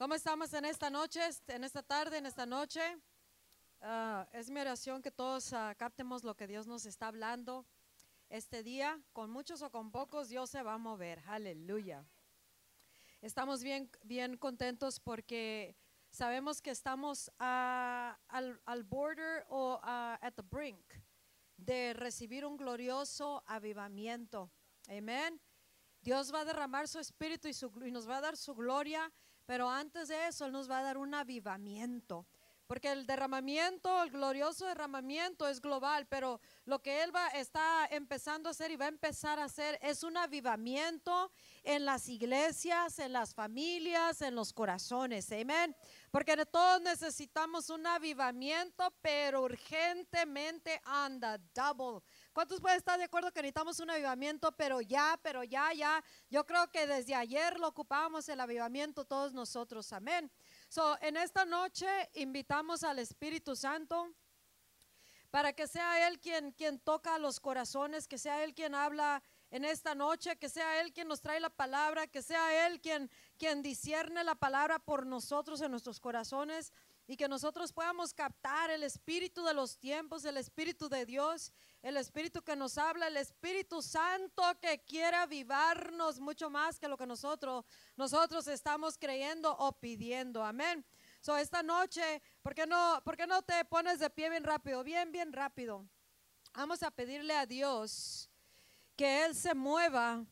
¿Cómo estamos en esta noche, en esta tarde, en esta noche? Ah, es mi oración que todos ah, captemos lo que Dios nos está hablando este día. Con muchos o con pocos, Dios se va a mover. Aleluya. Estamos bien, bien contentos porque sabemos que estamos ah, al, al, border o at the brink de recibir un glorioso avivamiento. Amén. Dios va a derramar su espíritu y, su, y nos va a dar su gloria pero antes de eso, Él nos va a dar un avivamiento. Porque el derramamiento, el glorioso derramamiento es global, pero lo que Él va, está empezando a hacer y va a empezar a hacer es un avivamiento en las iglesias, en las familias, en los corazones. Amén. Porque todos necesitamos un avivamiento, pero urgentemente anda double. ¿Cuántos pueden estar de acuerdo que necesitamos un avivamiento, pero ya, pero ya, ya? Yo creo que desde ayer lo ocupábamos el avivamiento todos nosotros. Amén. So, en esta noche invitamos al Espíritu Santo para que sea Él quien, quien toca los corazones, que sea Él quien habla en esta noche, que sea Él quien nos trae la palabra, que sea Él quien, quien discierne la palabra por nosotros en nuestros corazones y que nosotros podamos captar el espíritu de los tiempos, el espíritu de Dios, el espíritu que nos habla, el Espíritu Santo que quiere avivarnos mucho más que lo que nosotros, nosotros estamos creyendo o pidiendo. Amén. So, esta noche, ¿por qué, no, ¿por qué no te pones de pie bien rápido? Bien, bien rápido. Vamos a pedirle a Dios que Él se mueva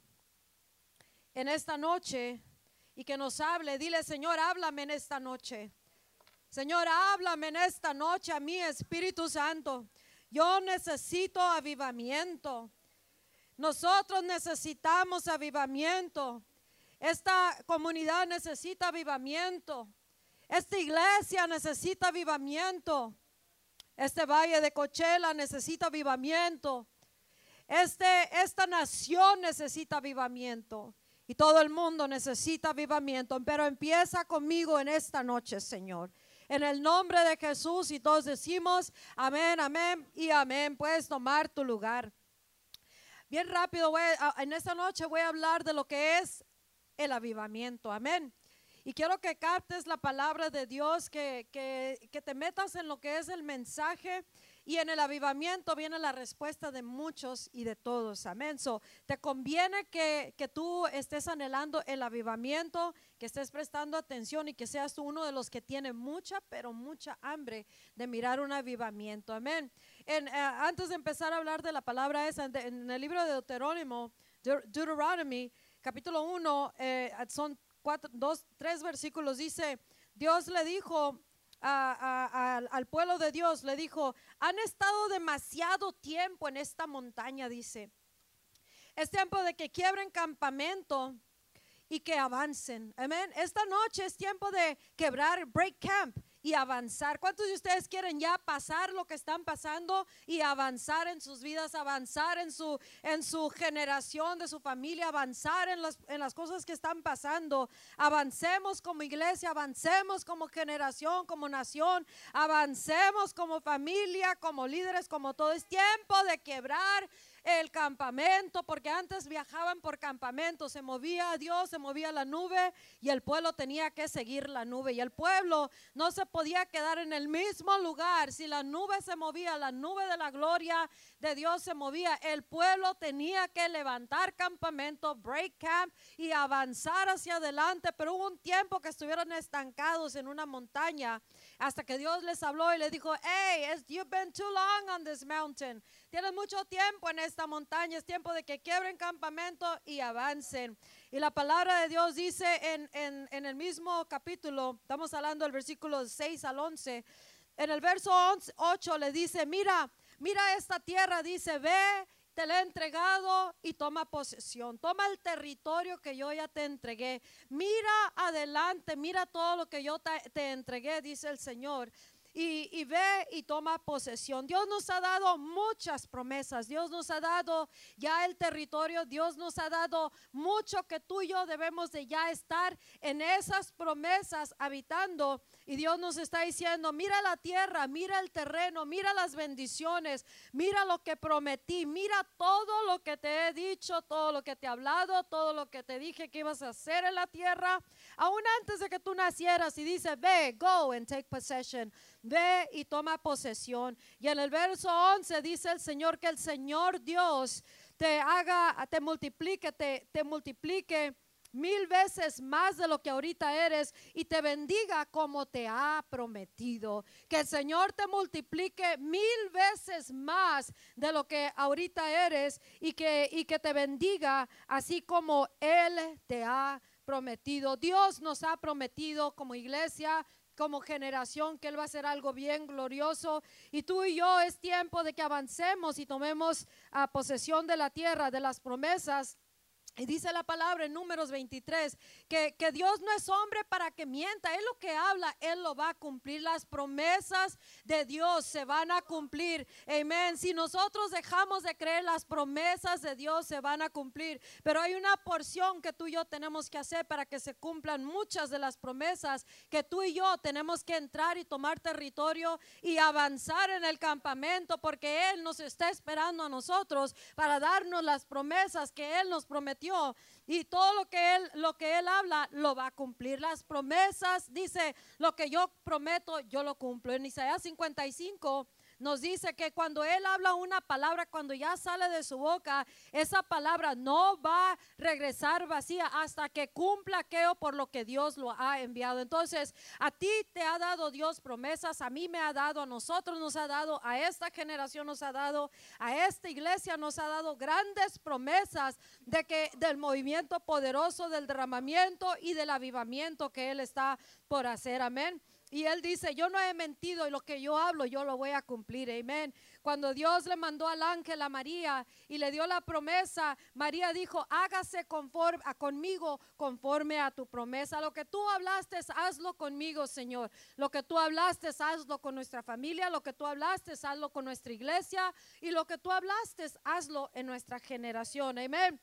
en esta noche y que nos hable. Dile, Señor, háblame en esta noche. Señor, háblame en esta noche a mí, Espíritu Santo. Yo necesito avivamiento. Nosotros necesitamos avivamiento. Esta comunidad necesita avivamiento. Esta iglesia necesita avivamiento. Este valle de Cochela necesita avivamiento. Este, esta nación necesita avivamiento y todo el mundo necesita avivamiento, pero empieza conmigo en esta noche, Señor. En el nombre de Jesús y todos decimos amén, amén y amén. Puedes tomar tu lugar. Bien rápido, en esta noche voy a hablar de lo que es el avivamiento. Amén. Y quiero que captes la palabra de Dios, que, que, que te metas en lo que es el mensaje y en el avivamiento viene la respuesta de muchos y de todos. Amén. So, te conviene que, que, tú estés anhelando el avivamiento, que estés prestando atención y que seas tú uno de los que tiene mucha, pero mucha hambre de mirar un avivamiento. Amén. En, eh, antes de empezar a hablar de la palabra esa, en, el libro de Deuterónimo, Deuteronomy, capítulo 1, eh, son cuatro, dos, tres versículos, dice, Dios le dijo al pueblo de Dios, le dijo, han estado demasiado tiempo en esta montaña, dice. Es tiempo de que quiebren campamento y que avancen. Amén. Esta noche es tiempo de quebrar break camp y avanzar. ¿Cuántos de ustedes quieren ya pasar lo que están pasando y avanzar en sus vidas, avanzar en su, en su generación, de su familia, avanzar en las, en las cosas que están pasando? Avancemos como iglesia, avancemos como generación, como nación, avancemos como familia, como líderes, como todo. Es tiempo de quebrar el campamento, porque antes viajaban por campamento, se movía Dios, se movía la nube y el pueblo tenía que seguir la nube. Y el pueblo no se podía quedar en el mismo lugar. Si la nube se movía, la nube de la gloria de Dios se movía, el pueblo tenía que levantar campamento, break camp y avanzar hacia adelante. Pero hubo un tiempo que estuvieron estancados en una montaña hasta que Dios les habló y les dijo, hey, you've been too long on this mountain. Tienen mucho tiempo en esta montaña, es tiempo de que quiebren campamento y avancen. Y la palabra de Dios dice en, en, el mismo capítulo, estamos hablando del versículo 6 al 11, en el verso 8 le dice, mira, mira esta tierra, dice, ve te la he entregado y toma posesión. Toma el territorio que yo ya te entregué. Mira adelante, mira todo lo que yo te, te entregué, dice el Señor y, ve y toma posesión. Dios nos ha dado muchas promesas, Dios nos ha dado ya el territorio, Dios nos ha dado mucho que tú y yo debemos de ya estar en esas promesas habitando. Y Dios nos está diciendo, mira la tierra, mira el terreno, mira las bendiciones, mira lo que prometí, mira todo lo que te he dicho, todo lo que te he hablado, todo lo que te dije que ibas a hacer en la tierra. Aún antes de que tú nacieras y dice, ve, go and take possession, ve y toma posesión. Y en el verso 11 dice el Señor que el Señor Dios te haga, te multiplique, te, multiplique mil veces más de lo que ahorita eres y te bendiga como te ha prometido. Que el Señor te multiplique mil veces más de lo que ahorita eres y que, y que te bendiga así como Él te ha prometido. Dios nos ha prometido como iglesia como generación que Él va a hacer algo bien glorioso. Y tú y yo es tiempo de que avancemos y tomemos a posesión de la tierra, de las promesas y dice la palabra en números 23 que, que, Dios no es hombre para que mienta. Él lo que habla, Él lo va a cumplir. Las promesas de Dios se van a cumplir. Amén. Si nosotros dejamos de creer, las promesas de Dios se van a cumplir. Pero hay una porción que tú y yo tenemos que hacer para que se cumplan muchas de las promesas que tú y yo tenemos que entrar y tomar territorio y avanzar en el campamento porque Él nos está esperando a nosotros para darnos las promesas que Él nos prometió y todo lo que él lo que él habla lo va a cumplir. Las promesas dice, lo que yo prometo, yo lo cumplo. En Isaías 55 nos dice que cuando Él habla una palabra, cuando ya sale de su boca, esa palabra no va a regresar vacía hasta que cumpla aquello por lo que Dios lo ha enviado. Entonces, a ti te ha dado Dios promesas, a mí me ha dado, a nosotros nos ha dado, a esta generación nos ha dado, a esta iglesia nos ha dado grandes promesas de que del movimiento poderoso, del derramamiento y del avivamiento que Él está por hacer. Amén. Y él dice, yo no he mentido y lo que yo hablo yo lo voy a cumplir. Amén. Cuando Dios le mandó al ángel a María y le dio la promesa, María dijo, hágase conforme a conmigo conforme a tu promesa. Lo que tú hablaste, hazlo conmigo, Señor. Lo que tú hablaste, hazlo con nuestra familia. Lo que tú hablaste, hazlo con nuestra iglesia. Y lo que tú hablaste, hazlo en nuestra generación. Amén.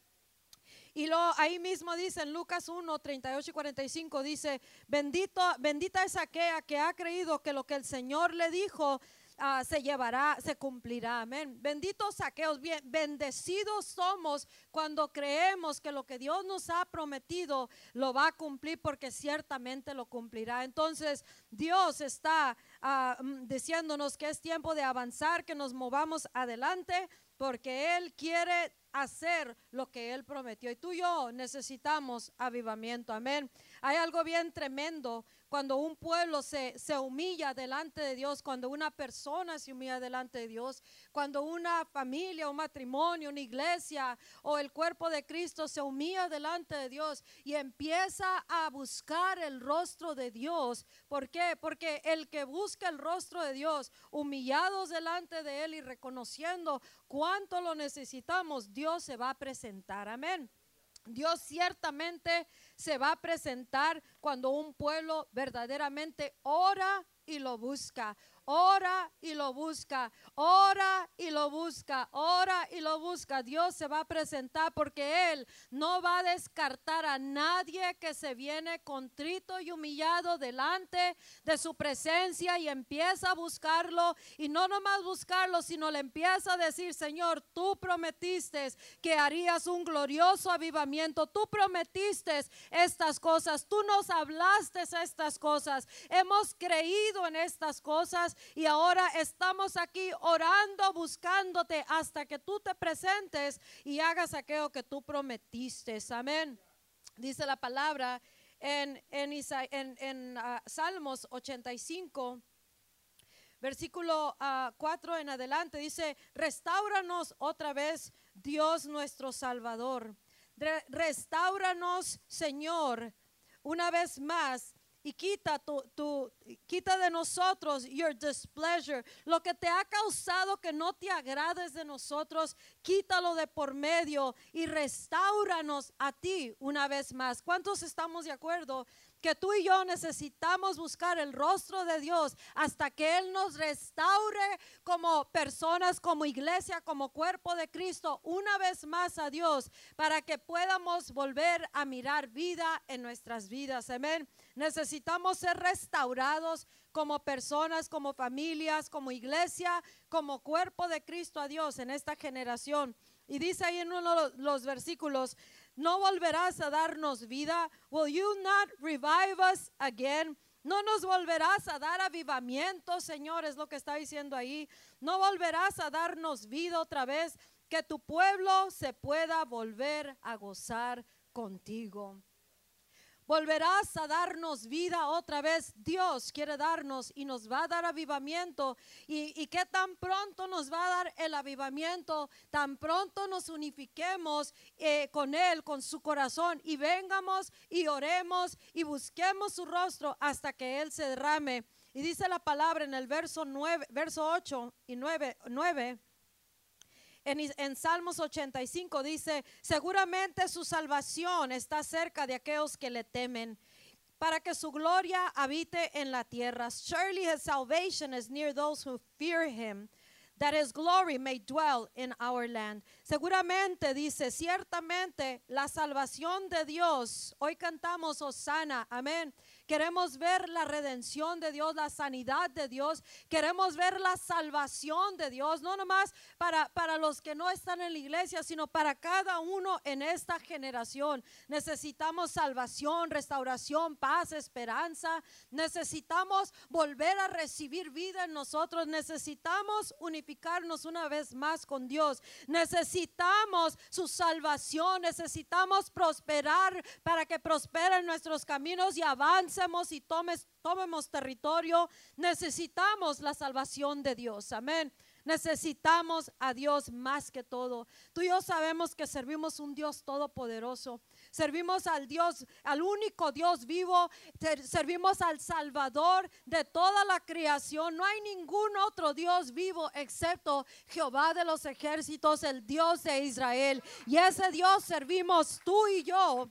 Y ahí mismo dice en Lucas 1, 38 y 45, dice, Bendito, bendita es aquella que ha creído que lo que el Señor le dijo ah, se llevará, se cumplirá. Amén. Benditos saqueos, bien, bendecidos somos cuando creemos que lo que Dios nos ha prometido lo va a cumplir porque ciertamente lo cumplirá. Entonces Dios está ah, mm, diciéndonos que es tiempo de avanzar, que nos movamos adelante porque Él quiere hacer lo que Él prometió. Y tú y yo necesitamos avivamiento. Amén. Hay algo bien tremendo cuando un pueblo se, se, humilla delante de Dios, cuando una persona se humilla delante de Dios, cuando una familia, un matrimonio, una iglesia o el cuerpo de Cristo se humilla delante de Dios y empieza a buscar el rostro de Dios. ¿Por qué? Porque el que busca el rostro de Dios, humillados delante de Él y reconociendo cuánto lo necesitamos, Dios se va a presentar. Amén. Dios ciertamente se va a presentar cuando un pueblo verdaderamente ora y lo busca ora y lo busca, ora y lo busca, ora y lo busca. Dios se va a presentar porque Él no va a descartar a nadie que se viene contrito y humillado delante de su presencia y empieza a buscarlo. Y no nomás buscarlo, sino le empieza a decir, Señor, tú prometiste que harías un glorioso avivamiento, tú prometiste estas cosas, tú nos hablaste estas cosas, hemos creído en estas cosas y ahora estamos aquí orando, buscándote hasta que tú te presentes y hagas aquello que tú prometiste. Amén. Dice la palabra en, en, en, ah, Salmos 85 versículo 4 ah, en adelante, dice, restauranos otra vez, Dios nuestro Salvador. restauranos, Señor, una vez más y quita tu, quita de nosotros your displeasure, lo que te ha causado que no te agrades de nosotros, quítalo de por medio y restauranos a ti una vez más. ¿Cuántos estamos de acuerdo que tú y yo necesitamos buscar el rostro de Dios hasta que Él nos restaure como personas, como iglesia, como cuerpo de Cristo, una vez más a Dios, para que podamos volver a mirar vida en nuestras vidas. Amén. Necesitamos ser restaurados como personas, como familias, como iglesia, como cuerpo de Cristo a Dios en esta generación. Y dice ahí en uno de los versículos, ¿No volverás a darnos vida? Will you not revive us again? No nos volverás a dar avivamiento, Señor, es lo que está diciendo ahí. No volverás a darnos vida otra vez, que tu pueblo se pueda volver a gozar contigo. Volverás a darnos vida otra vez. Dios quiere darnos y nos va a dar avivamiento. Y, y que tan pronto nos va a dar el avivamiento, tan pronto nos unifiquemos eh, con Él, con su corazón, y vengamos y oremos y busquemos su rostro hasta que Él se derrame. Y dice la palabra en el verso 9, verso 8 y 9, 9 en, Salmos 85 dice, seguramente su salvación está cerca de aquellos que le temen para que su gloria habite en la tierra. Surely his salvation is near those who fear him, that his glory may dwell in our land. Seguramente dice, ciertamente la salvación de Dios. Hoy cantamos Osana, amén. Queremos ver la redención de Dios, la sanidad de Dios. Queremos ver la salvación de Dios, no nomás para, para los que no están en la iglesia, sino para cada uno en esta generación. Necesitamos salvación, restauración, paz, esperanza. Necesitamos volver a recibir vida en nosotros. Necesitamos unificarnos una vez más con Dios. Necesitamos su salvación. Necesitamos prosperar para que prosperen nuestros caminos y avancen y tomes, tomemos territorio, necesitamos la salvación de Dios. Amén. Necesitamos a Dios más que todo. Tú y yo sabemos que servimos un Dios todopoderoso. Servimos al Dios, al único Dios vivo. Servimos al Salvador de toda la creación. No hay ningún otro Dios vivo excepto Jehová de los ejércitos, el Dios de Israel. Y ese Dios servimos tú y yo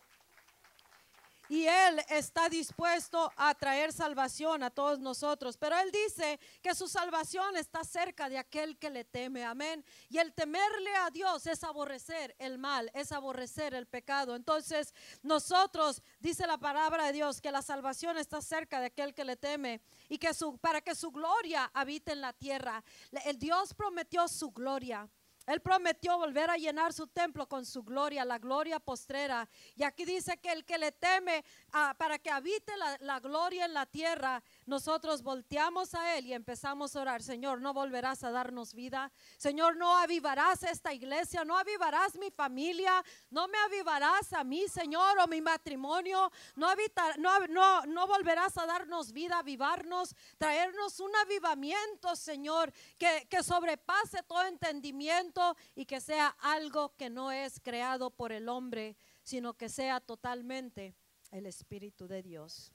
y Él está dispuesto a traer salvación a todos nosotros. Pero Él dice que su salvación está cerca de aquel que le teme. Amén. Y el temerle a Dios es aborrecer el mal, es aborrecer el pecado. Entonces nosotros, dice la palabra de Dios, que la salvación está cerca de aquel que le teme y que su, para que su gloria habite en la tierra. El Dios prometió su gloria. Él prometió volver a llenar su templo con su gloria, la gloria postrera. Y aquí dice que el que le teme ah, para que habite la, gloria en la tierra, nosotros volteamos a Él y empezamos a orar. Señor, no volverás a darnos vida. Señor, no avivarás esta iglesia, no avivarás mi familia, no me avivarás a mí, Señor, o mi matrimonio. No, no, no, no volverás a darnos vida, avivarnos, traernos un avivamiento, Señor, que, que sobrepase todo entendimiento y que sea algo que no es creado por el hombre, sino que sea totalmente el Espíritu de Dios.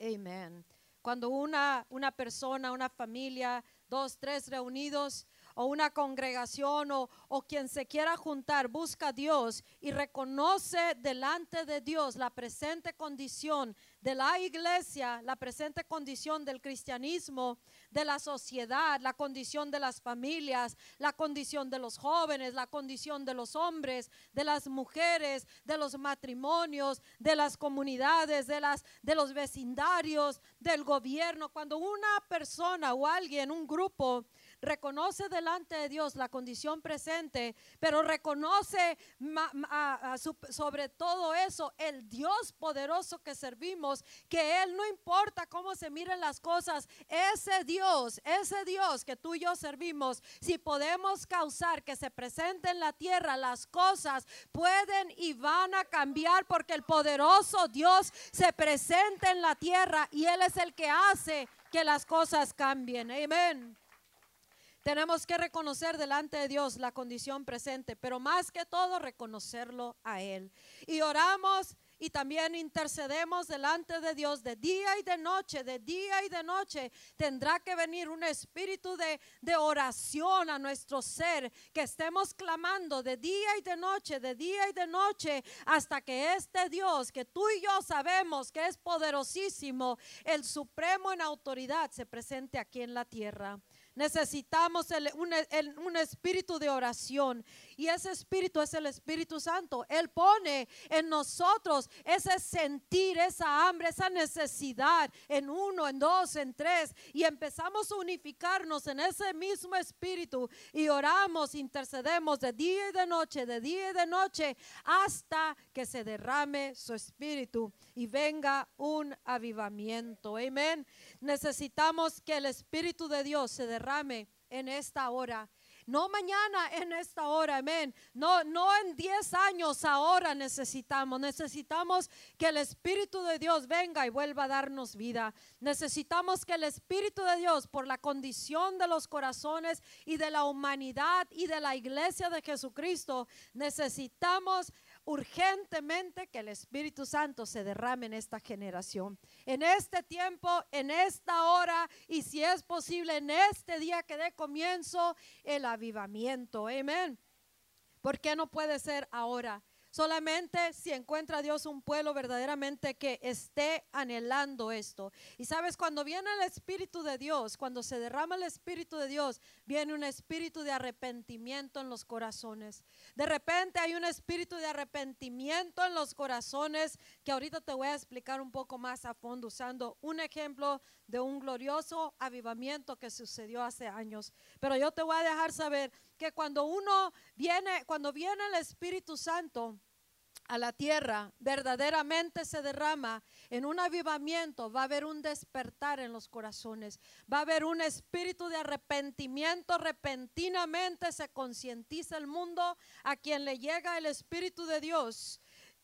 Amén. Cuando una, una persona, una familia, dos, tres reunidos, o una congregación o, o, quien se quiera juntar busca a Dios y reconoce delante de Dios la presente condición de la iglesia, la presente condición del cristianismo, de la sociedad, la condición de las familias, la condición de los jóvenes, la condición de los hombres, de las mujeres, de los matrimonios, de las comunidades, de las de los vecindarios, del gobierno. Cuando una persona o alguien, un grupo reconoce delante de Dios la condición presente, pero reconoce sobre todo eso el Dios poderoso que servimos, que Él no importa cómo se miren las cosas, ese Dios, ese Dios que tú y yo servimos, si podemos causar que se presente en la tierra, las cosas pueden y van a cambiar porque el poderoso Dios se presenta en la tierra y Él es el que hace que las cosas cambien. Amén. Tenemos que reconocer delante de Dios la condición presente, pero más que todo reconocerlo a Él. Y oramos y también intercedemos delante de Dios de día y de noche, de día y de noche. Tendrá que venir un espíritu de, de, oración a nuestro ser, que estemos clamando de día y de noche, de día y de noche, hasta que este Dios, que tú y yo sabemos que es poderosísimo, el supremo en autoridad, se presente aquí en la tierra. Necesitamos un, espíritu de oración. Y ese espíritu es el Espíritu Santo. Él pone en nosotros ese sentir, esa hambre, esa necesidad en uno, en dos, en tres. Y empezamos a unificarnos en ese mismo espíritu y oramos, intercedemos de día y de noche, de día y de noche, hasta que se derrame su espíritu y venga un avivamiento. Amén. Necesitamos que el espíritu de Dios se derrame en esta hora. No mañana en esta hora, amén. No, no en 10 años ahora necesitamos. Necesitamos que el Espíritu de Dios venga y vuelva a darnos vida. Necesitamos que el Espíritu de Dios, por la condición de los corazones y de la humanidad y de la iglesia de Jesucristo, necesitamos urgentemente que el Espíritu Santo se derrame en esta generación, en este tiempo, en esta hora y si es posible en este día que dé comienzo el avivamiento. Amén. ¿Por qué no puede ser ahora? Solamente si encuentra Dios un pueblo verdaderamente que esté anhelando esto. Y sabes, cuando viene el Espíritu de Dios, cuando se derrama el Espíritu de Dios, viene un espíritu de arrepentimiento en los corazones. De repente hay un espíritu de arrepentimiento en los corazones que ahorita te voy a explicar un poco más a fondo usando un ejemplo de un glorioso avivamiento que sucedió hace años. Pero yo te voy a dejar saber que cuando uno viene, cuando viene el Espíritu Santo, a la tierra verdaderamente se derrama en un avivamiento, va a haber un despertar en los corazones, va a haber un espíritu de arrepentimiento, repentinamente se concientiza el mundo a quien le llega el Espíritu de Dios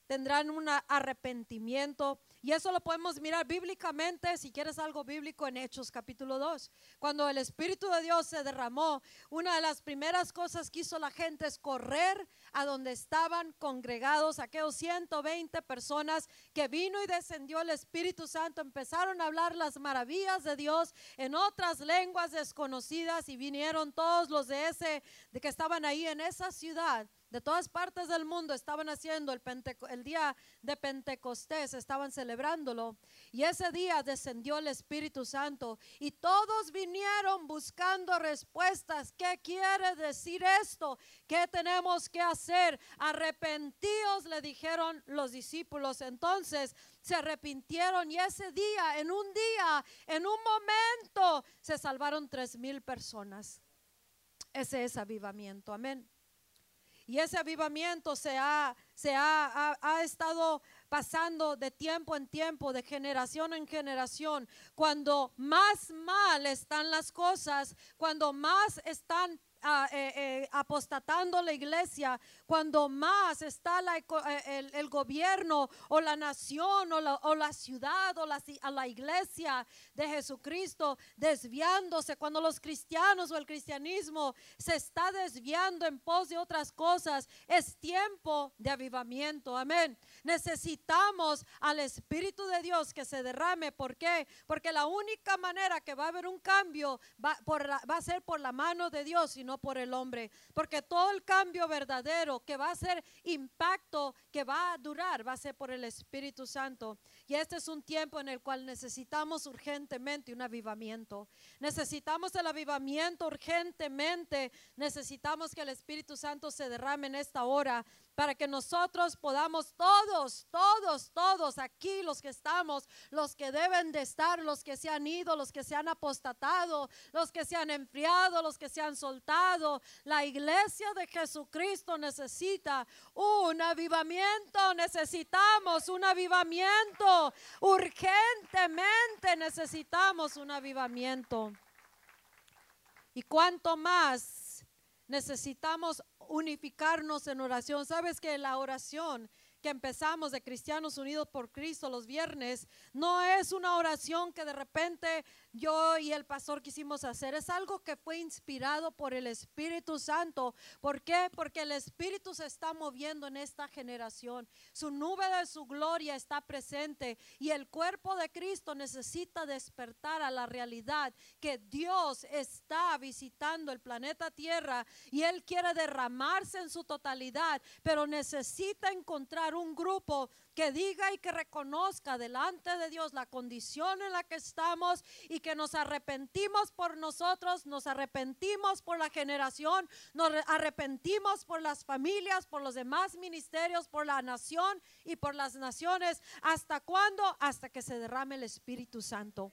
tendrán un arrepentimiento. Y eso lo podemos mirar bíblicamente, si quieres algo bíblico, en Hechos capítulo 2. Cuando el Espíritu de Dios se derramó, una de las primeras cosas que hizo la gente es correr a donde estaban congregados aquellos 120 personas que vino y descendió el Espíritu Santo. Empezaron a hablar las maravillas de Dios en otras lenguas desconocidas y vinieron todos los de ese, de que estaban ahí en esa ciudad de todas partes del mundo estaban haciendo el, día de Pentecostés, estaban celebrándolo. Y ese día descendió el Espíritu Santo y todos vinieron buscando respuestas. ¿Qué quiere decir esto? ¿Qué tenemos que hacer? Arrepentíos, le dijeron los discípulos. Entonces se arrepintieron y ese día, en un día, en un momento, se salvaron tres mil personas. Ese es avivamiento. Amén. Y ese avivamiento se ha, se ha, ha, estado pasando de tiempo en tiempo, de generación en generación. Cuando más mal están las cosas, cuando más están eh, eh, apostatando la iglesia, cuando más está eh, el, gobierno o la nación o la, ciudad o la, la iglesia de Jesucristo desviándose, cuando los cristianos o el cristianismo se está desviando en pos de otras cosas, es tiempo de avivamiento. Amén. Necesitamos al Espíritu de Dios que se derrame. ¿Por qué? Porque la única manera que va a haber un cambio va, va a ser por la mano de Dios y no por el hombre, porque todo el cambio verdadero que va a ser impacto, que va a durar, va a ser por el Espíritu Santo. Y este es un tiempo en el cual necesitamos urgentemente un avivamiento. Necesitamos el avivamiento urgentemente. Necesitamos que el Espíritu Santo se derrame en esta hora para que nosotros podamos todos, todos, todos aquí los que estamos, los que deben de estar, los que se han ido, los que se han apostatado, los que se han enfriado, los que se han soltado. La iglesia de Jesucristo necesita un avivamiento, necesitamos un avivamiento, urgentemente necesitamos un avivamiento. Y cuanto más necesitamos unificarnos en oración. Sabes que la oración que empezamos de Cristianos Unidos por Cristo los viernes no es una oración que de repente yo y el pastor quisimos hacer. Es algo que fue inspirado por el Espíritu Santo. ¿Por qué? Porque el Espíritu se está moviendo en esta generación. Su nube de su gloria está presente y el cuerpo de Cristo necesita despertar a la realidad que Dios está visitando el planeta Tierra y Él quiere derramarse en su totalidad, pero necesita encontrar un grupo que diga y que reconozca delante de Dios la condición en la que estamos y que nos arrepentimos por nosotros, nos arrepentimos por la generación, nos arrepentimos por las familias, por los demás ministerios, por la nación y por las naciones. ¿Hasta cuándo? Hasta que se derrame el Espíritu Santo.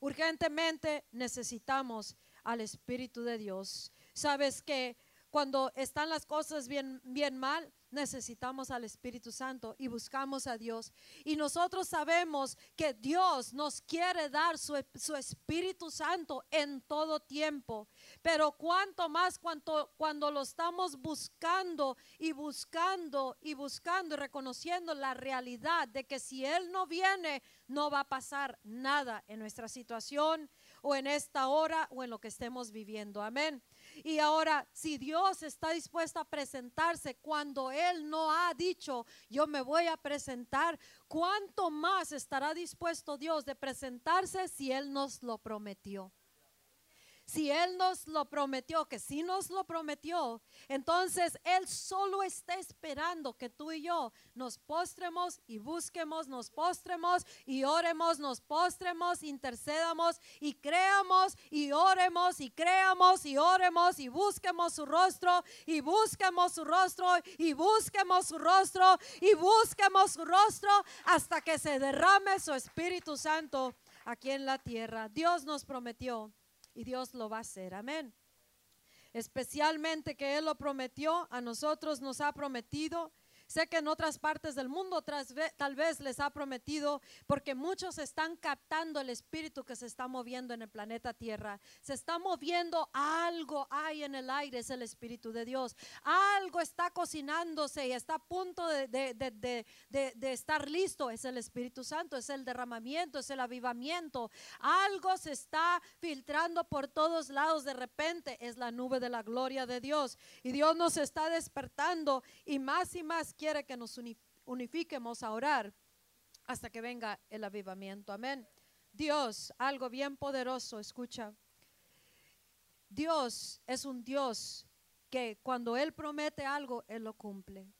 Urgentemente necesitamos al Espíritu de Dios. Sabes que cuando están las cosas bien, bien mal, necesitamos al Espíritu Santo y buscamos a Dios. Y nosotros sabemos que Dios nos quiere dar su, Espíritu Santo en todo tiempo. Pero cuanto más cuanto, cuando lo estamos buscando y buscando y buscando y reconociendo la realidad de que si Él no viene, no va a pasar nada en nuestra situación o en esta hora o en lo que estemos viviendo. Amén. Y ahora, si Dios está dispuesto a presentarse cuando Él no ha dicho, yo me voy a presentar, ¿cuánto más estará dispuesto Dios de presentarse si Él nos lo prometió? Si Él nos lo prometió, que si nos lo prometió, entonces Él solo está esperando que tú y yo nos postremos y busquemos, nos postremos y oremos, nos postremos, intercedamos y creamos y oremos y creamos y oremos y busquemos su rostro y busquemos su rostro y busquemos su rostro y busquemos su rostro hasta que se derrame su Espíritu Santo aquí en la tierra. Dios nos prometió y Dios lo va a hacer. Amén. Especialmente que Él lo prometió, a nosotros nos ha prometido Sé que en otras partes del mundo tal vez les ha prometido, porque muchos están captando el espíritu que se está moviendo en el planeta Tierra. Se está moviendo algo hay en el aire, es el espíritu de Dios. Algo está cocinándose y está a punto de, de estar listo, es el Espíritu Santo, es el derramamiento, es el avivamiento. Algo se está filtrando por todos lados de repente, es la nube de la gloria de Dios. Y Dios nos está despertando y más y más quiere que nos unifiquemos a orar hasta que venga el avivamiento. Amén. Dios, algo bien poderoso, escucha. Dios es un Dios que cuando Él promete algo, Él lo cumple.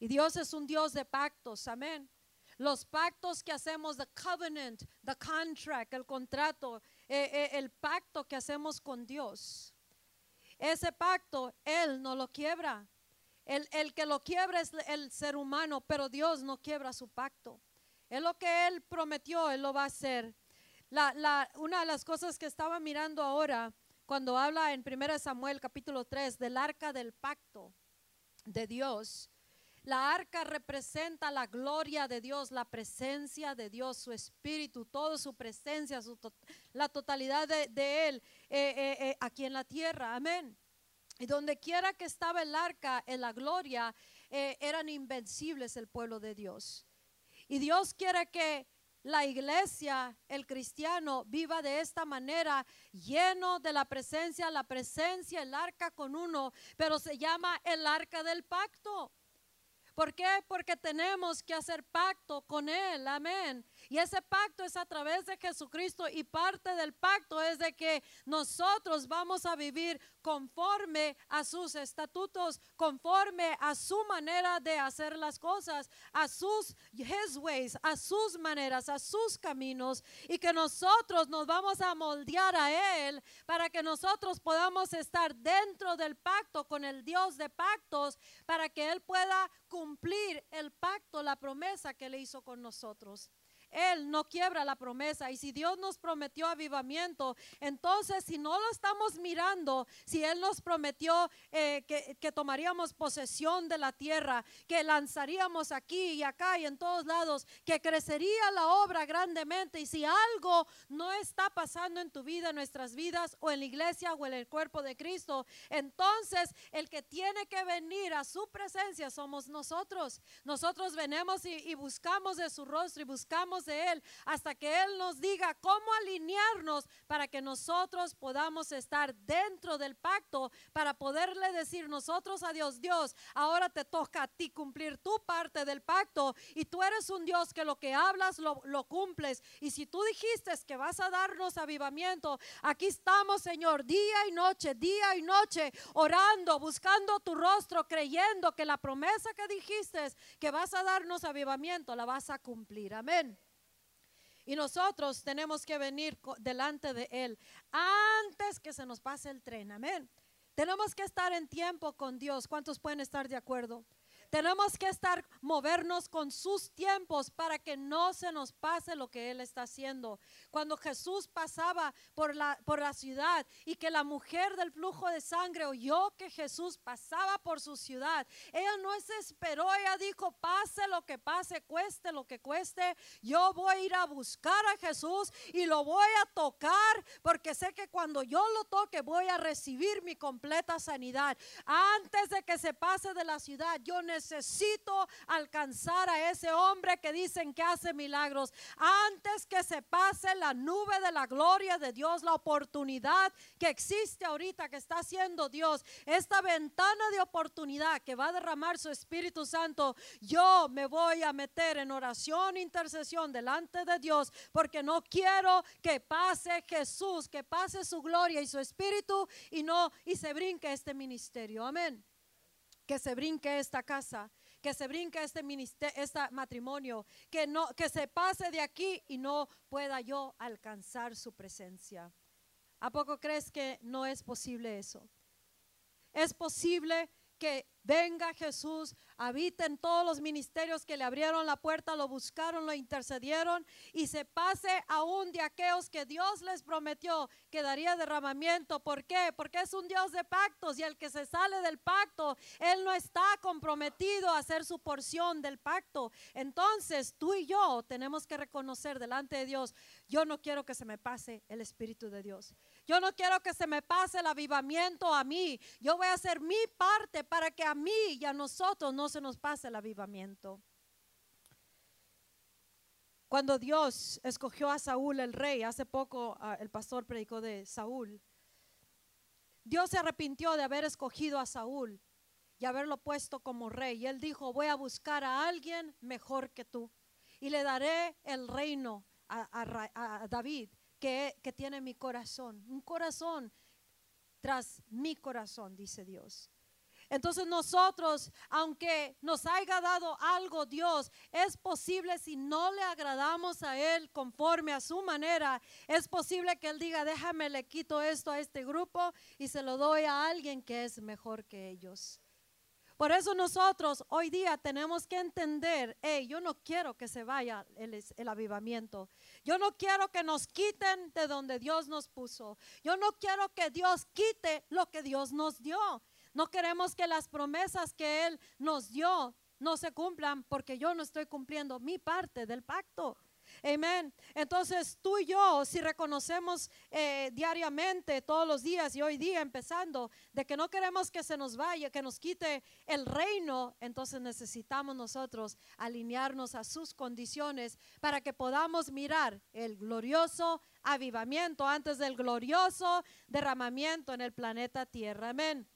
Y Dios es un Dios de pactos, amén. Los pactos que hacemos, the covenant, the contract, el contrato, eh, eh, el pacto que hacemos con Dios. Ese pacto, Él no lo quiebra. El, que lo quiebra es el ser humano, pero Dios no quiebra su pacto. Es lo que Él prometió, Él lo va a hacer. La, una de las cosas que estaba mirando ahora, cuando habla en 1 Samuel capítulo 3 del arca del pacto de Dios, la arca representa la gloria de Dios, la presencia de Dios, su espíritu, toda su presencia, la totalidad de, Él eh, eh, eh, aquí en la tierra. Amén. Y donde quiera que estaba el arca en la gloria, eh, eran invencibles el pueblo de Dios. Y Dios quiere que la iglesia, el cristiano, viva de esta manera, lleno de la presencia, la presencia, el arca con uno, pero se llama el arca del pacto. ¿Por qué? Porque tenemos que hacer pacto con Él, amén. Y ese pacto es a través de Jesucristo y parte del pacto es de que nosotros vamos a vivir conforme a sus estatutos, conforme a su manera de hacer las cosas, a sus ways, a sus maneras, a sus caminos y que nosotros nos vamos a moldear a él para que nosotros podamos estar dentro del pacto con el Dios de pactos para que él pueda cumplir el pacto, la promesa que le hizo con nosotros. Él no quiebra la promesa. Y si Dios nos prometió avivamiento, entonces si no lo estamos mirando, si Él nos prometió eh, que, que, tomaríamos posesión de la tierra, que lanzaríamos aquí y acá y en todos lados, que crecería la obra grandemente. Y si algo no está pasando en tu vida, en nuestras vidas, o en la iglesia o en el cuerpo de Cristo, entonces el que tiene que venir a su presencia somos nosotros. Nosotros venimos y buscamos de su rostro y buscamos de Él hasta que Él nos diga cómo alinearnos para que nosotros podamos estar dentro del pacto, para poderle decir nosotros a Dios, Dios, ahora te toca a ti cumplir tu parte del pacto y tú eres un Dios que lo que hablas lo, lo cumples. Y si tú dijiste que vas a darnos avivamiento, aquí estamos, Señor, día y noche, día y noche, orando, buscando tu rostro, creyendo que la promesa que dijiste que vas a darnos avivamiento, la vas a cumplir. Amén. Y nosotros tenemos que venir delante de Él antes que se nos pase el tren. Amén. Tenemos que estar en tiempo con Dios. ¿Cuántos pueden estar de acuerdo? Tenemos que estar, movernos con sus tiempos para que no se nos pase lo que Él está haciendo. Cuando Jesús pasaba por la, por la ciudad y que la mujer del flujo de sangre oyó que Jesús pasaba por su ciudad, ella no se esperó, ella dijo, pase lo que pase, cueste lo que cueste, yo voy a ir a buscar a Jesús y lo voy a tocar porque sé que cuando yo lo toque voy a recibir mi completa sanidad. Antes de que se pase de la ciudad, yo necesito necesito alcanzar a ese hombre que dicen que hace milagros. Antes que se pase la nube de la gloria de Dios, la oportunidad que existe ahorita, que está haciendo Dios, esta ventana de oportunidad que va a derramar su Espíritu Santo, yo me voy a meter en oración, intercesión delante de Dios, porque no quiero que pase Jesús, que pase su gloria y su Espíritu y no, y se brinque este ministerio. Amén que se brinque esta casa, que se brinque este este matrimonio, que no que se pase de aquí y no pueda yo alcanzar su presencia. ¿A poco crees que no es posible eso? Es posible que venga Jesús, habite en todos los ministerios que le abrieron la puerta, lo buscaron, lo intercedieron y se pase aún de aquellos que Dios les prometió que daría derramamiento. ¿Por qué? Porque es un Dios de pactos y el que se sale del pacto, Él no está comprometido a hacer su porción del pacto. Entonces tú y yo tenemos que reconocer delante de Dios, yo no quiero que se me pase el Espíritu de Dios. Yo no quiero que se me pase el avivamiento a mí. Yo voy a hacer mi parte para que a mí y a nosotros no se nos pase el avivamiento. Cuando Dios escogió a Saúl el rey, hace poco ah, el pastor predicó de Saúl, Dios se arrepintió de haber escogido a Saúl y haberlo puesto como rey. Y él dijo, voy a buscar a alguien mejor que tú y le daré el reino a, David que, que tiene mi corazón, un corazón tras mi corazón, dice Dios. Entonces nosotros, aunque nos haya dado algo Dios, es posible si no le agradamos a Él conforme a su manera, es posible que Él diga, déjame, le quito esto a este grupo y se lo doy a alguien que es mejor que ellos. Por eso nosotros hoy día tenemos que entender, hey, yo no quiero que se vaya el, el, avivamiento. Yo no quiero que nos quiten de donde Dios nos puso. Yo no quiero que Dios quite lo que Dios nos dio. No queremos que las promesas que Él nos dio no se cumplan porque yo no estoy cumpliendo mi parte del pacto. Amén. Entonces tú y yo, si reconocemos eh, diariamente, todos los días y hoy día empezando, de que no queremos que se nos vaya, que nos quite el reino, entonces necesitamos nosotros alinearnos a sus condiciones para que podamos mirar el glorioso avivamiento antes del glorioso derramamiento en el planeta Tierra. Amén.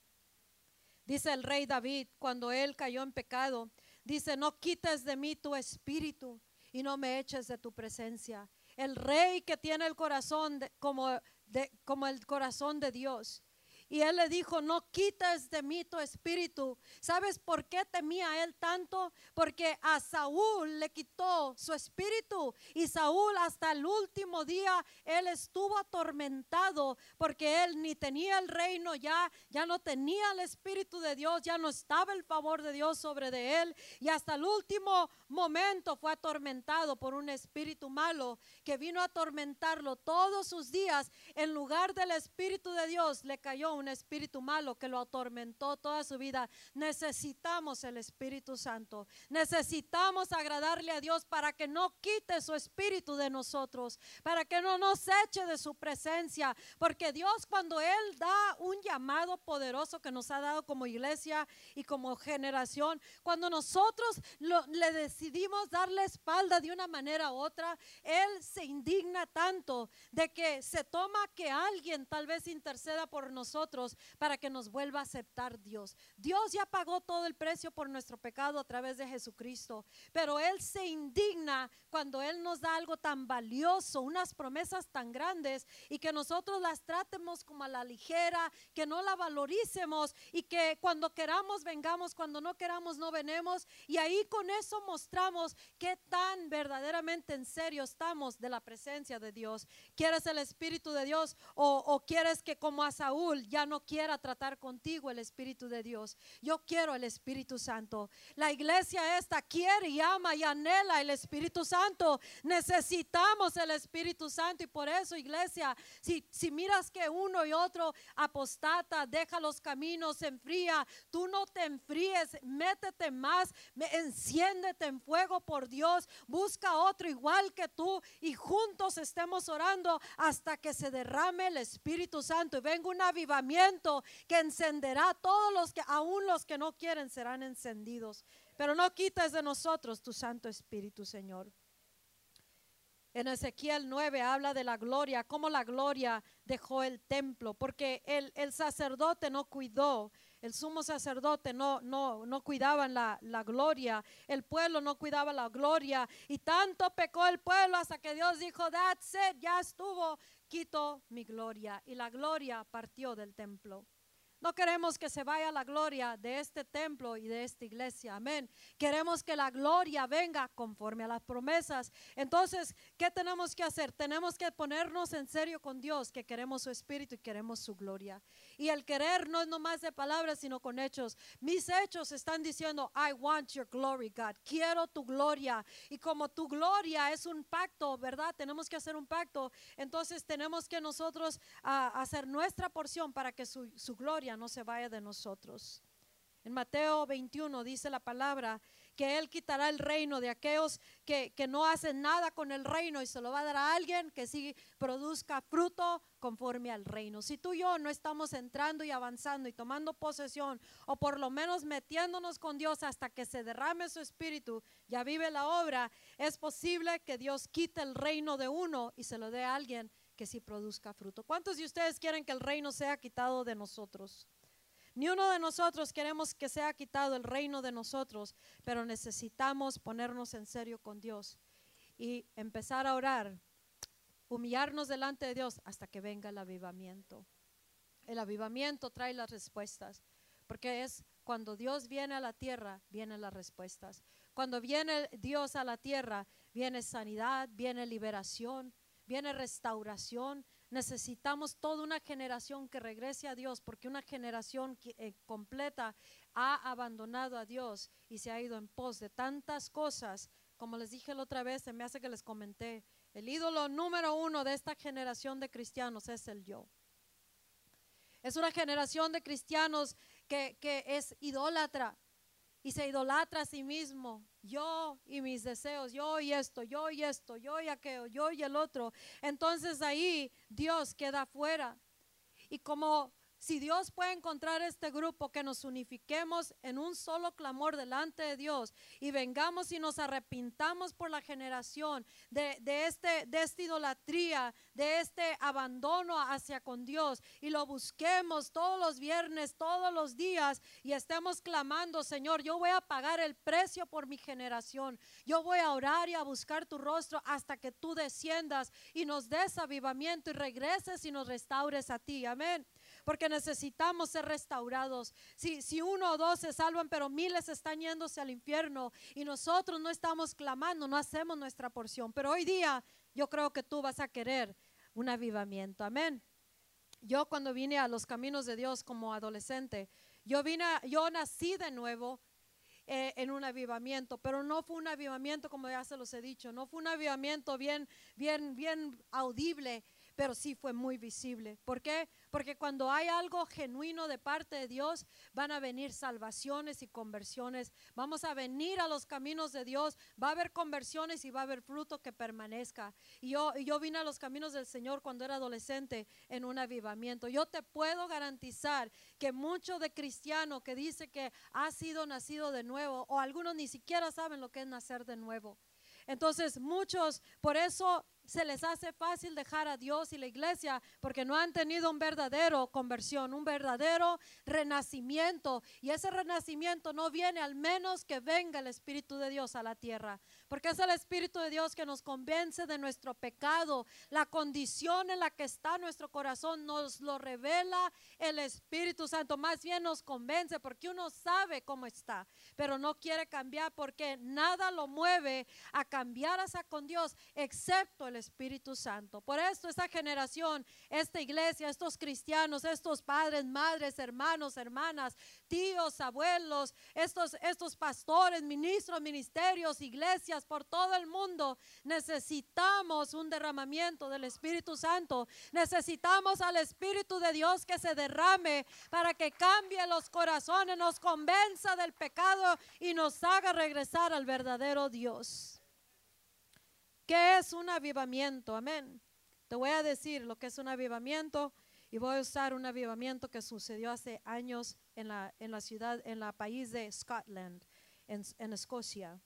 Dice el rey David cuando él cayó en pecado, dice, no quites de mí tu espíritu y no me eches de tu presencia. El rey que tiene el corazón como, de, como el corazón de Dios y él le dijo, no quites de mí tu espíritu. ¿Sabes por qué temía él tanto? Porque a Saúl le quitó su espíritu. Y Saúl hasta el último día, él estuvo atormentado porque él ni tenía el reino ya, ya no tenía el espíritu de Dios, ya no estaba el favor de Dios sobre de él. Y hasta el último momento fue atormentado por un espíritu malo que vino a atormentarlo todos sus días. En lugar del espíritu de Dios le cayó un espíritu malo que lo atormentó toda su vida. Necesitamos el Espíritu Santo. Necesitamos agradarle a Dios para que no quite su espíritu de nosotros, para que no nos eche de su presencia, porque Dios cuando Él da un llamado poderoso que nos ha dado como iglesia y como generación, cuando nosotros le decidimos darle espalda de una manera u otra, Él se indigna tanto de que se toma que alguien tal vez interceda por nosotros para que nos vuelva a aceptar Dios. Dios ya pagó todo el precio por nuestro pecado a través de Jesucristo, pero Él se indigna cuando Él nos da algo tan valioso, unas promesas tan grandes y que nosotros las tratemos como a la ligera, que no la valoricemos y que cuando queramos vengamos, cuando no queramos no venemos y ahí con eso mostramos qué tan verdaderamente en serio estamos de la presencia de Dios. ¿Quieres el Espíritu de Dios o, o quieres que como a Saúl ya no quiera tratar contigo el Espíritu de Dios? Yo quiero el Espíritu Santo. La iglesia esta quiere y ama y anhela el Espíritu Santo. Necesitamos el Espíritu Santo y por eso iglesia, si, si miras que uno y otro apostata, deja los caminos, se enfría, tú no te enfríes, métete más, enciéndete en fuego por Dios, busca otro igual que tú y juntos estemos orando hasta que se derrame el Espíritu Santo y venga un avivamiento que encenderá todos los que, aún los que no quieren, serán encendidos. Pero no quites de nosotros tu Santo Espíritu, Señor. En Ezequiel 9 habla de la gloria, cómo la gloria dejó el templo, porque el, el sacerdote no cuidó, el sumo sacerdote no, no, no cuidaban la, la, gloria, el pueblo no cuidaba la gloria, y tanto pecó el pueblo hasta que Dios dijo, that's it, ya estuvo, quito mi gloria, y la gloria partió del templo. No queremos que se vaya la gloria de este templo y de esta iglesia. Amén. Queremos que la gloria venga conforme a las promesas. Entonces, ¿qué tenemos que hacer? Tenemos que ponernos en serio con Dios, que queremos su espíritu y queremos su gloria. Y el querer no es nomás de palabras, sino con hechos. Mis hechos están diciendo, I want your glory, God. Quiero tu gloria. Y como tu gloria es un pacto, ¿verdad? Tenemos que hacer un pacto. Entonces, tenemos que nosotros uh, hacer nuestra porción para que su, su gloria no se vaya de nosotros. En Mateo 21 dice la palabra que Él quitará el reino de aquellos que, que, no hacen nada con el reino y se lo va a dar a alguien que sí produzca fruto conforme al reino. Si tú y yo no estamos entrando y avanzando y tomando posesión o por lo menos metiéndonos con Dios hasta que se derrame su espíritu, ya vive la obra, es posible que Dios quite el reino de uno y se lo dé a alguien que sí produzca fruto. ¿Cuántos de ustedes quieren que el reino sea quitado de nosotros? Ni uno de nosotros queremos que sea quitado el reino de nosotros, pero necesitamos ponernos en serio con Dios y empezar a orar, humillarnos delante de Dios hasta que venga el avivamiento. El avivamiento trae las respuestas, porque es cuando Dios viene a la tierra, vienen las respuestas. Cuando viene Dios a la tierra, viene sanidad, viene liberación, viene restauración. Necesitamos toda una generación que regrese a Dios, porque una generación eh, completa ha abandonado a Dios y se ha ido en pos de tantas cosas. Como les dije la otra vez, se me hace que les comenté, el ídolo número uno de esta generación de cristianos es el yo. Es una generación de cristianos que, que es idólatra, y se idolatra a sí mismo, yo y mis deseos, yo y esto, yo y esto, yo y aquello, yo y el otro. Entonces ahí Dios queda fuera. Y como si Dios puede encontrar este grupo, que nos unifiquemos en un solo clamor delante de Dios y vengamos y nos arrepintamos por la generación de, de, este, esta idolatría, de este abandono hacia con Dios y lo busquemos todos los viernes, todos los días y estemos clamando, Señor, yo voy a pagar el precio por mi generación. Yo voy a orar y a buscar tu rostro hasta que tú desciendas y nos des avivamiento y regreses y nos restaures a ti. Amén porque necesitamos ser restaurados. Si, si uno o dos se salvan, pero miles están yéndose al infierno y nosotros no estamos clamando, no hacemos nuestra porción. Pero hoy día yo creo que tú vas a querer un avivamiento. Amén. Yo cuando vine a los caminos de Dios como adolescente, yo vine, yo nací de nuevo eh, en un avivamiento, pero no fue un avivamiento como ya se los he dicho, no fue un avivamiento bien, bien, bien audible, pero sí fue muy visible. ¿Por qué? Porque cuando hay algo genuino de parte de Dios, van a venir salvaciones y conversiones. Vamos a venir a los caminos de Dios, va a haber conversiones y va a haber fruto que permanezca. Y yo, yo vine a los caminos del Señor cuando era adolescente en un avivamiento. Yo te puedo garantizar que mucho de cristiano que dice que ha sido nacido de nuevo, o algunos ni siquiera saben lo que es nacer de nuevo. Entonces muchos, por eso se les hace fácil dejar a Dios y la iglesia porque no han tenido un verdadero conversión, un verdadero renacimiento. Y ese renacimiento no viene al menos que venga el Espíritu de Dios a la tierra. Porque es el Espíritu de Dios que nos convence de nuestro pecado. La condición en la que está nuestro corazón nos lo revela el Espíritu Santo. Más bien nos convence porque uno sabe cómo está, pero no quiere cambiar porque nada lo mueve a cambiar con Dios excepto el Espíritu Santo. Por esto esta generación, esta iglesia, estos cristianos, estos padres, madres, hermanos, hermanas, tíos, abuelos, estos, estos pastores, ministros, ministerios, iglesias por todo el mundo, necesitamos un derramamiento del Espíritu Santo. Necesitamos al Espíritu de Dios que se derrame para que cambie los corazones, nos convenza del pecado y nos haga regresar al verdadero Dios. ¿Qué es un avivamiento? Amén. Te voy a decir lo que es un avivamiento y voy a usar un avivamiento que sucedió hace años en la, en la ciudad, en la país de Scotland, en, en Escocia.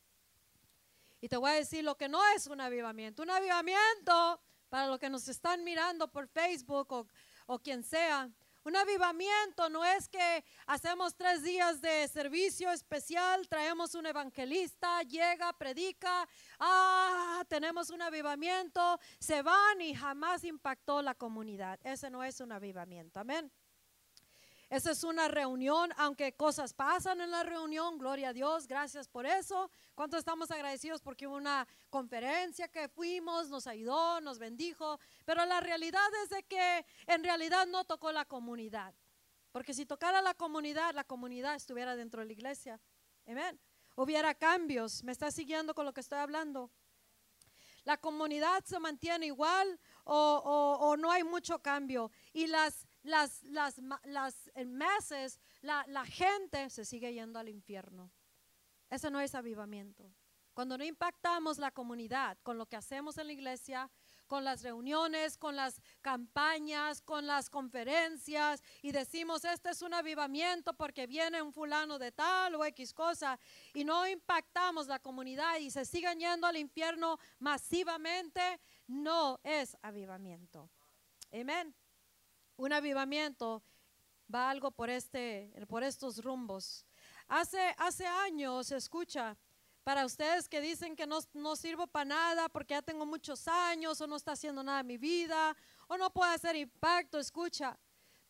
Y te voy a decir lo que no es un avivamiento. Un avivamiento, para los que nos están mirando por Facebook o, o quien sea, un avivamiento no es que hacemos tres días de servicio especial, traemos un evangelista, llega, predica, ah, tenemos un avivamiento, se van y jamás impactó la comunidad. Ese no es un avivamiento, amén. Esa es una reunión, aunque cosas pasan en la reunión, gloria a Dios, gracias por eso. ¿Cuántos estamos agradecidos porque hubo una conferencia que fuimos, nos ayudó, nos bendijo? Pero la realidad es de que en realidad no tocó la comunidad. Porque si tocara la comunidad, la comunidad estuviera dentro de la iglesia. Amén. Hubiera cambios. ¿Me está siguiendo con lo que estoy hablando? La comunidad se mantiene igual o, o no hay mucho cambio. Y las las, las, las meses, la, la gente se sigue yendo al infierno. Eso no es avivamiento. Cuando no impactamos la comunidad con lo que hacemos en la iglesia, con las reuniones, con las campañas, con las conferencias y decimos, este es un avivamiento porque viene un fulano de tal o X cosa y no impactamos la comunidad y se siguen yendo al infierno masivamente, no es avivamiento. Amén un avivamiento va algo por, este, por estos rumbos. Hace, hace años, escucha, para ustedes que dicen que no, no sirvo para nada porque ya tengo muchos años o no está haciendo nada en mi vida o no puede hacer impacto, escucha,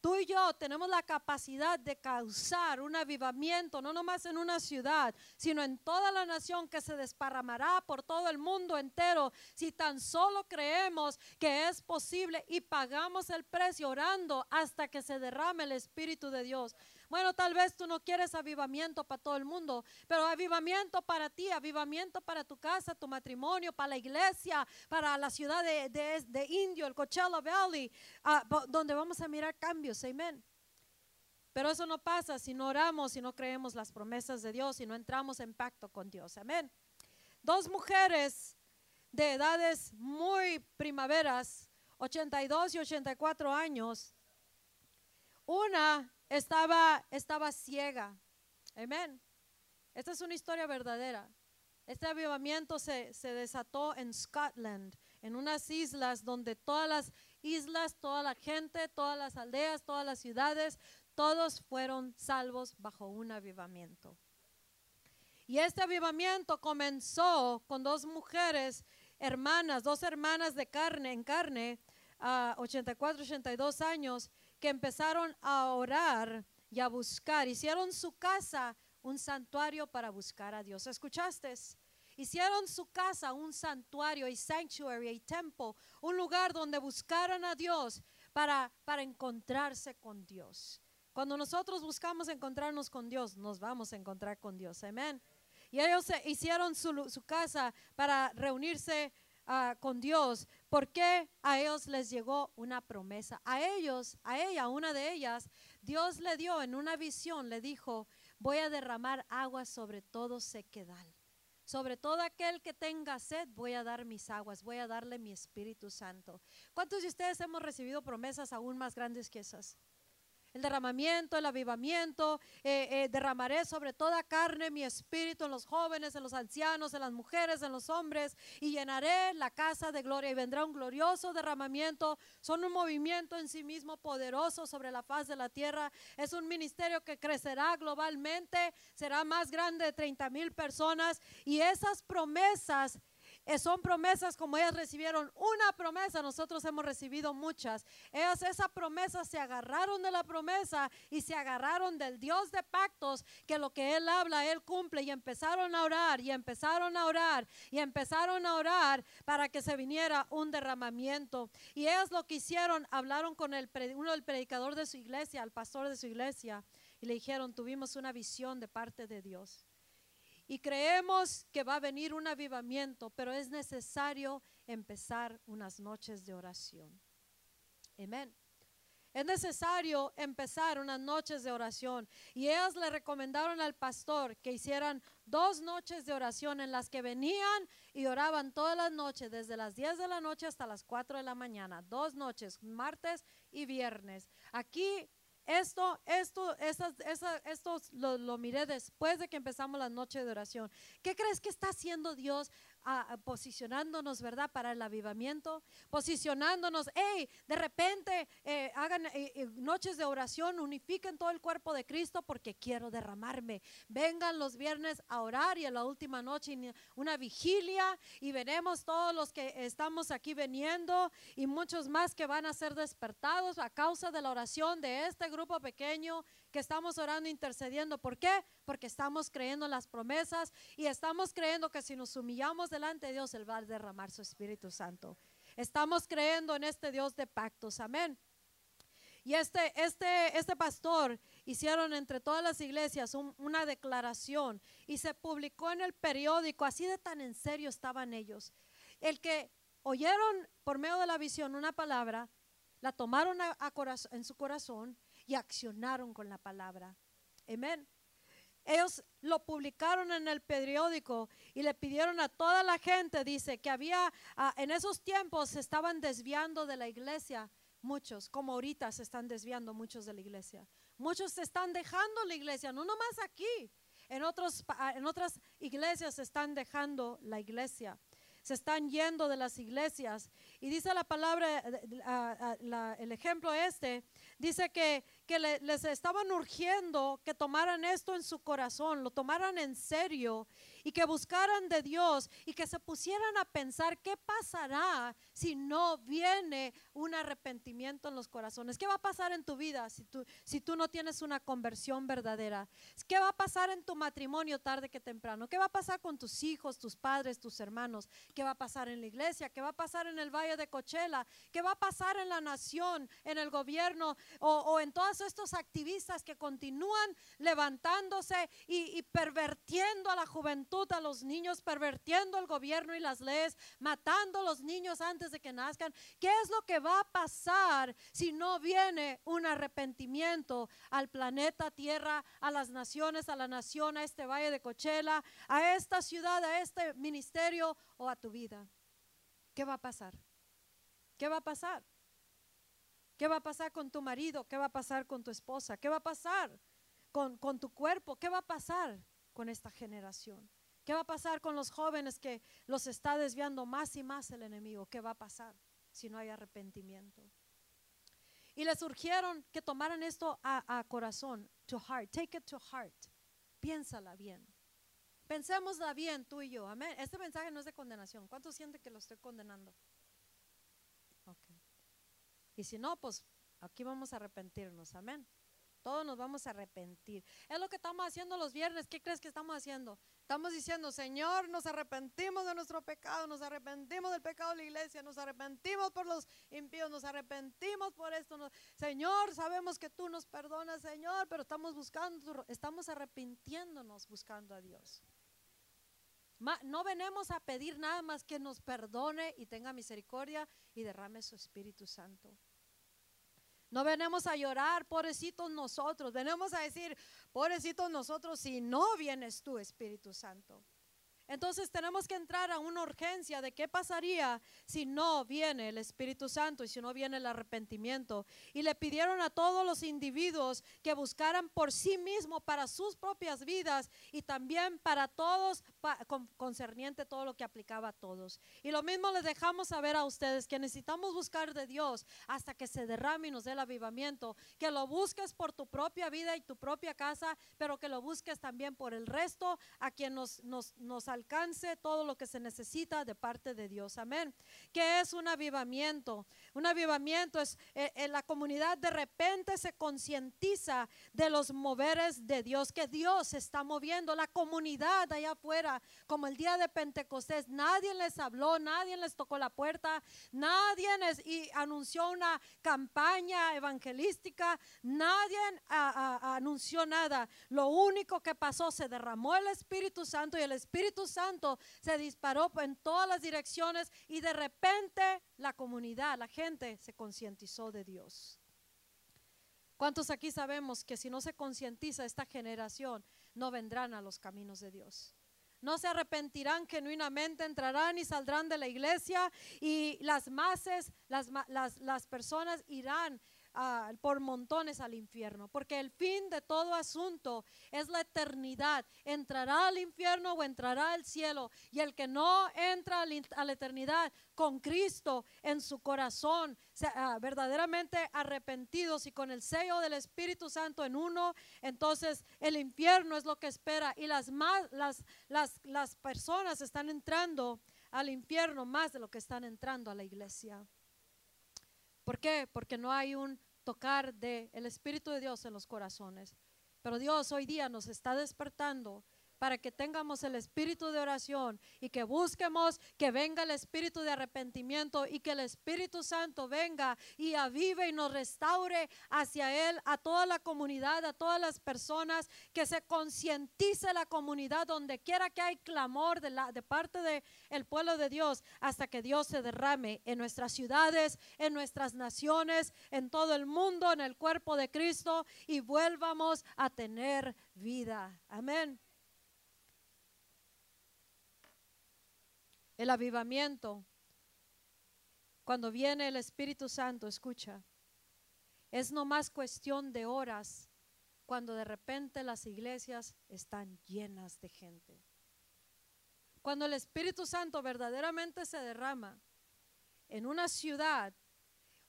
Tú y yo tenemos la capacidad de causar un avivamiento, no nomás en una ciudad, sino en toda la nación que se desparramará por todo el mundo entero. Si tan solo creemos que es posible y pagamos el precio orando hasta que se derrame el Espíritu de Dios. Bueno, tal vez tú no quieres avivamiento para todo el mundo, pero avivamiento para ti, avivamiento para tu casa, tu matrimonio, para la iglesia, para la ciudad de, de, Indio, el Coachella Valley, ah, donde vamos a mirar cambios. Amén. Pero eso no pasa si no oramos, si no creemos las promesas de Dios, si no entramos en pacto con Dios. Amén. Dos mujeres de edades muy primaveras, 82 y 84 años. Una estaba, estaba ciega. Amén. Esta es una historia verdadera. Este avivamiento se, se, desató en Scotland, en unas islas donde todas las islas, toda la gente, todas las aldeas, todas las ciudades, todos fueron salvos bajo un avivamiento. Y este avivamiento comenzó con dos mujeres hermanas, dos hermanas de carne en carne, a 84, 82 años, que empezaron a orar y a buscar. Hicieron su casa un santuario para buscar a Dios. ¿Escuchaste? Hicieron su casa un santuario, y sanctuary, y templo, un lugar donde buscaran a Dios para, para encontrarse con Dios. Cuando nosotros buscamos encontrarnos con Dios, nos vamos a encontrar con Dios. Amén. Y ellos hicieron su, su casa para reunirse Ah, con Dios, Porque a ellos les llegó una promesa. A ellos, a ella, una de ellas, Dios le dio en una visión, le dijo, voy a derramar agua sobre todo sequedal. Sobre todo aquel que tenga sed, voy a dar mis aguas, voy a darle mi Espíritu Santo. ¿Cuántos de ustedes hemos recibido promesas aún más grandes que esas? El derramamiento, el avivamiento. Eh, eh, derramaré sobre toda carne mi espíritu en los jóvenes, en los ancianos, en las mujeres, en los hombres, y llenaré la casa de gloria y vendrá un glorioso derramamiento. Son un movimiento en sí mismo poderoso sobre la faz de la tierra. Es un ministerio que crecerá globalmente, será más grande de 30 mil personas y esas promesas son promesas como ellas recibieron una promesa, nosotros hemos recibido muchas. Ellas esa promesa se agarraron de la promesa y se agarraron del Dios de pactos, que lo que Él habla, Él cumple y empezaron a orar y empezaron a orar y empezaron a orar para que se viniera un derramamiento. Y ellas lo que hicieron, hablaron con el, uno del predicador de su iglesia, el pastor de su iglesia, y le dijeron, tuvimos una visión de parte de Dios. Y creemos que va a venir un avivamiento, pero es necesario empezar unas noches de oración. Amén. Es necesario empezar unas noches de oración. Y ellas le recomendaron al pastor que hicieran dos noches de oración en las que venían y oraban todas las noches, desde las 10 de la noche hasta las 4 de la mañana. Dos noches, martes y viernes. Aquí esto, esto, esas, esto lo, lo, miré después de que empezamos la noche de oración. ¿Qué crees que está haciendo Dios posicionándonos, ¿verdad? Para el avivamiento, posicionándonos, hey, de repente eh, hagan eh, eh, noches de oración, unifiquen todo el cuerpo de Cristo porque quiero derramarme. Vengan los viernes a orar y en la última noche una vigilia y veremos todos los que estamos aquí veniendo y muchos más que van a ser despertados a causa de la oración de este grupo pequeño que estamos orando, intercediendo. ¿Por qué? Porque estamos creyendo en las promesas y estamos creyendo que si nos humillamos delante de Dios, Él va a derramar su Espíritu Santo. Estamos creyendo en este Dios de pactos. Amén. Y este, este, este pastor hicieron entre todas las iglesias una declaración y se publicó en el periódico, así de tan en serio estaban ellos. El que oyeron por medio de la visión una palabra, la tomaron en su corazón y accionaron con la palabra. Amén. Ellos lo publicaron en el periódico y le pidieron a toda la gente, dice, que había, ah, en esos tiempos se estaban desviando de la iglesia, muchos, como ahorita se están desviando muchos de la iglesia. Muchos se están dejando la iglesia, no nomás aquí, en, otros, en otras iglesias se están dejando la iglesia se están yendo de las iglesias. Y dice la palabra, eh, el ejemplo este, dice que, que les estaban urgiendo que tomaran esto en su corazón, lo tomaran en serio y que buscaran de Dios y que se pusieran a pensar qué pasará si no viene un arrepentimiento en los corazones. ¿Qué va a pasar en tu vida si tú, si tú no tienes una conversión verdadera? ¿Qué va a pasar en tu matrimonio tarde que temprano? ¿Qué va a pasar con tus hijos, tus padres, tus hermanos? ¿Qué va a pasar en la iglesia? ¿Qué va a pasar en el Valle de Cochela? ¿Qué va a pasar en la nación, en el gobierno o, en estos activistas que continúan levantándose y, y pervertiendo a la juventud? a los niños, pervertiendo el gobierno y las leyes, matando a los niños antes de que nazcan. ¿Qué es lo que va a pasar si no viene un arrepentimiento al planeta Tierra, a las naciones, a la nación, a este valle de Cochela, a esta ciudad, a este ministerio o a tu vida? ¿Qué va a pasar? ¿Qué va a pasar? ¿Qué va a pasar con tu marido? ¿Qué va a pasar con tu esposa? ¿Qué va a pasar con, con tu cuerpo? ¿Qué va a pasar con esta generación? ¿Qué va a pasar con los jóvenes que los está desviando más y más el enemigo? ¿Qué va a pasar si no hay arrepentimiento? Y les urgieron que tomaran esto a, corazón, to heart, take it to heart. Piénsala bien. Pensémosla bien tú y yo. Amén. Este mensaje no es de condenación. ¿Cuántos sienten que lo estoy condenando? Y si no, pues aquí vamos a arrepentirnos. Amén. Todos nos vamos a arrepentir. Es lo que estamos haciendo los viernes. ¿Qué crees que estamos haciendo? Estamos diciendo, Señor, nos arrepentimos de nuestro pecado, nos arrepentimos del pecado de la iglesia, nos arrepentimos por los impíos, nos arrepentimos por esto. Señor, sabemos que tú nos perdonas, Señor, pero estamos buscando, estamos arrepintiéndonos buscando a Dios. No venimos a pedir nada más que nos perdone y tenga misericordia y derrame su Espíritu Santo. No venimos a llorar, pobrecitos nosotros. Venimos a decir, pobrecitos nosotros si no vienes tú, Espíritu Santo. Entonces tenemos que entrar a una urgencia de qué pasaría si no viene el Espíritu Santo y si no viene el arrepentimiento. Y le pidieron a todos los individuos que buscaran por sí mismos para sus propias vidas y también para todos, concerniente todo lo que aplicaba a todos. Y lo mismo les dejamos saber a ustedes que necesitamos buscar de Dios hasta que se derrame y nos dé el avivamiento. Que lo busques por tu propia vida y tu propia casa, pero que lo busques también por el resto, a quien nos, nos, nos alcance todo lo que se necesita de parte de Dios. Amén. ¿Qué es un avivamiento? Un avivamiento es eh, eh, la comunidad de repente se concientiza de los moveres de Dios, que Dios está moviendo, la comunidad allá afuera, como el día de Pentecostés, nadie les habló, nadie les tocó la puerta, nadie les y anunció una campaña evangelística, nadie anunció nada. Lo único que pasó, se derramó el Espíritu Santo y el Espíritu Santo se disparó en todas las direcciones y de repente la comunidad, la gente se concientizó de Dios. ¿Cuántos aquí sabemos que si no se concientiza esta generación, no vendrán a los caminos de Dios? No se arrepentirán genuinamente, entrarán y saldrán de la iglesia y las masas, las, las, las personas irán por montones al infierno, porque el fin de todo asunto es la eternidad. Entrará al infierno o entrará al cielo. Y el que no entra a la eternidad con Cristo en su corazón, ah, verdaderamente arrepentidos y con el sello del Espíritu Santo en uno, entonces el infierno es lo que espera. Y las, más, las, las, las personas están entrando al infierno más de lo que están entrando a la iglesia. ¿Por qué? Porque no hay un tocar del el Espíritu de Dios en los corazones. Pero Dios hoy día nos está despertando para que tengamos el espíritu de oración y que busquemos que venga el espíritu de arrepentimiento y que el Espíritu Santo venga y avive y nos restaure hacia Él, a toda la comunidad, a todas las personas, que se concientice la comunidad donde quiera que hay clamor de, la, de parte del el pueblo de Dios, hasta que Dios se derrame en nuestras ciudades, en nuestras naciones, en todo el mundo, en el cuerpo de Cristo y vuelvamos a tener vida. Amén. El avivamiento, cuando viene el Espíritu Santo, escucha, es no más cuestión de horas cuando de repente las iglesias están llenas de gente. Cuando el Espíritu Santo verdaderamente se derrama en una ciudad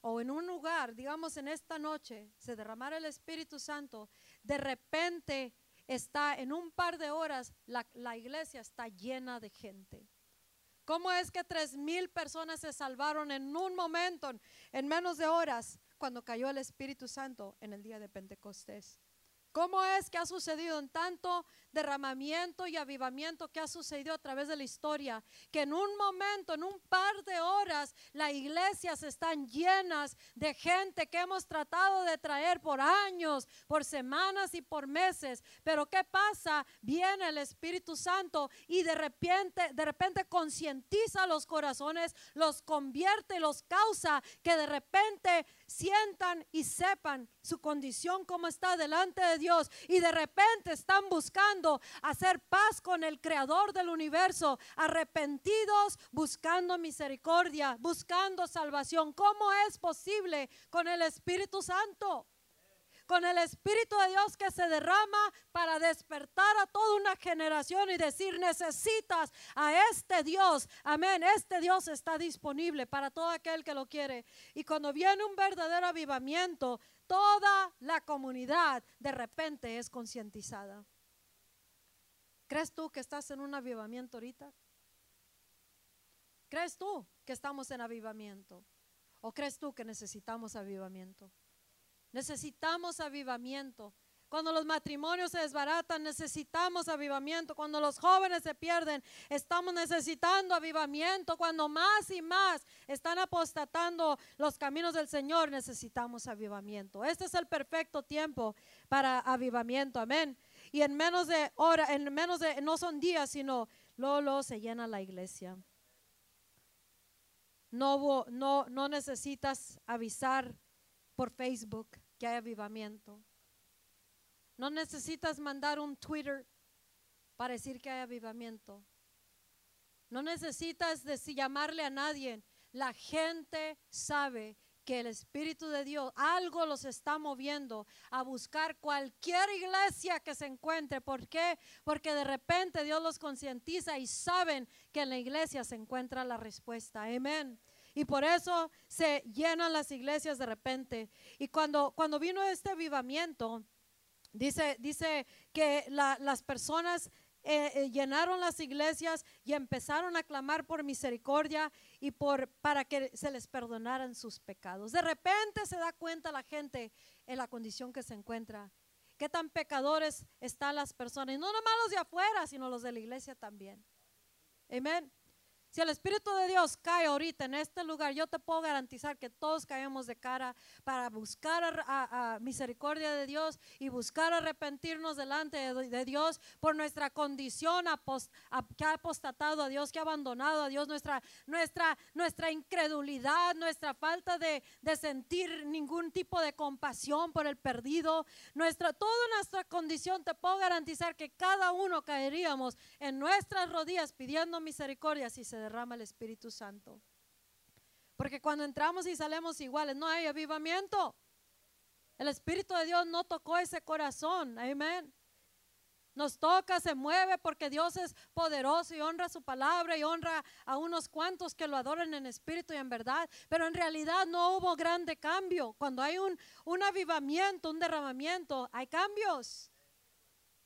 o en un lugar, digamos en esta noche, se derramara el Espíritu Santo, de repente está en un par de horas, la, la iglesia está llena de gente. ¿Cómo es que tres mil personas se salvaron en un momento, en, en menos de horas, cuando cayó el Espíritu Santo en el día de Pentecostés? ¿Cómo es que ha sucedido en tanto derramamiento y avivamiento que ha sucedido a través de la historia? Que en un momento, en un par de horas, las iglesias están llenas de gente que hemos tratado de traer por años, por semanas y por meses. Pero ¿qué pasa? Viene el Espíritu Santo y de repente, de repente concientiza los corazones, los convierte, los causa que de repente sientan y sepan su condición como está delante de Dios y de repente están buscando hacer paz con el creador del universo, arrepentidos, buscando misericordia, buscando salvación. ¿Cómo es posible con el Espíritu Santo? Con el Espíritu de Dios que se derrama para despertar a toda una generación y decir, necesitas a este Dios. Amén, este Dios está disponible para todo aquel que lo quiere. Y cuando viene un verdadero avivamiento, toda la comunidad de repente es concientizada. ¿Crees tú que estás en un avivamiento ahorita? ¿Crees tú que estamos en avivamiento? ¿O crees tú que necesitamos avivamiento? Necesitamos avivamiento. Cuando los matrimonios se desbaratan, necesitamos avivamiento. Cuando los jóvenes se pierden, estamos necesitando avivamiento. Cuando más y más están apostatando los caminos del Señor, necesitamos avivamiento. Este es el perfecto tiempo para avivamiento. Amén. Y en menos de hora, en menos de, no son días, sino luego se llena la iglesia. No, no, no necesitas avisar por Facebook que hay avivamiento. No necesitas mandar un Twitter para decir que hay avivamiento. No necesitas llamarle a nadie. La gente sabe que el Espíritu de Dios algo los está moviendo a buscar cualquier iglesia que se encuentre. ¿Por qué? Porque de repente Dios los concientiza y saben que en la iglesia se encuentra la respuesta. Amén. Y por eso se llenan las iglesias de repente. Y cuando, cuando vino este avivamiento, Dice, dice que la- las personas eh, eh, llenaron las iglesias y empezaron a clamar por misericordia y por para que se les perdonaran sus pecados. De repente se da cuenta la gente en la condición que se encuentra. Qué tan pecadores están las personas, y no nomás los de afuera, sino los de la iglesia también. Amén. Si el Espíritu de Dios cae ahorita en este lugar, yo te puedo garantizar que todos caemos de cara para buscar a- misericordia de Dios y buscar arrepentirnos delante de, Dios por nuestra condición que ha apostatado a Dios, que ha abandonado a Dios, nuestra, nuestra, nuestra incredulidad, nuestra falta de, de sentir ningún tipo de compasión por el perdido, nuestra, toda nuestra condición, te puedo garantizar que cada uno caeríamos en nuestras rodillas pidiendo misericordia si se derrama el Espíritu Santo. Porque cuando entramos y salimos iguales, no hay avivamiento. El Espíritu de Dios no tocó ese corazón. Amén. Nos toca, se mueve porque Dios es poderoso y honra su palabra y honra a unos cuantos que lo adoran en espíritu y en verdad. Pero en realidad no hubo grande cambio. Cuando hay un, un avivamiento, un derramamiento, hay cambios.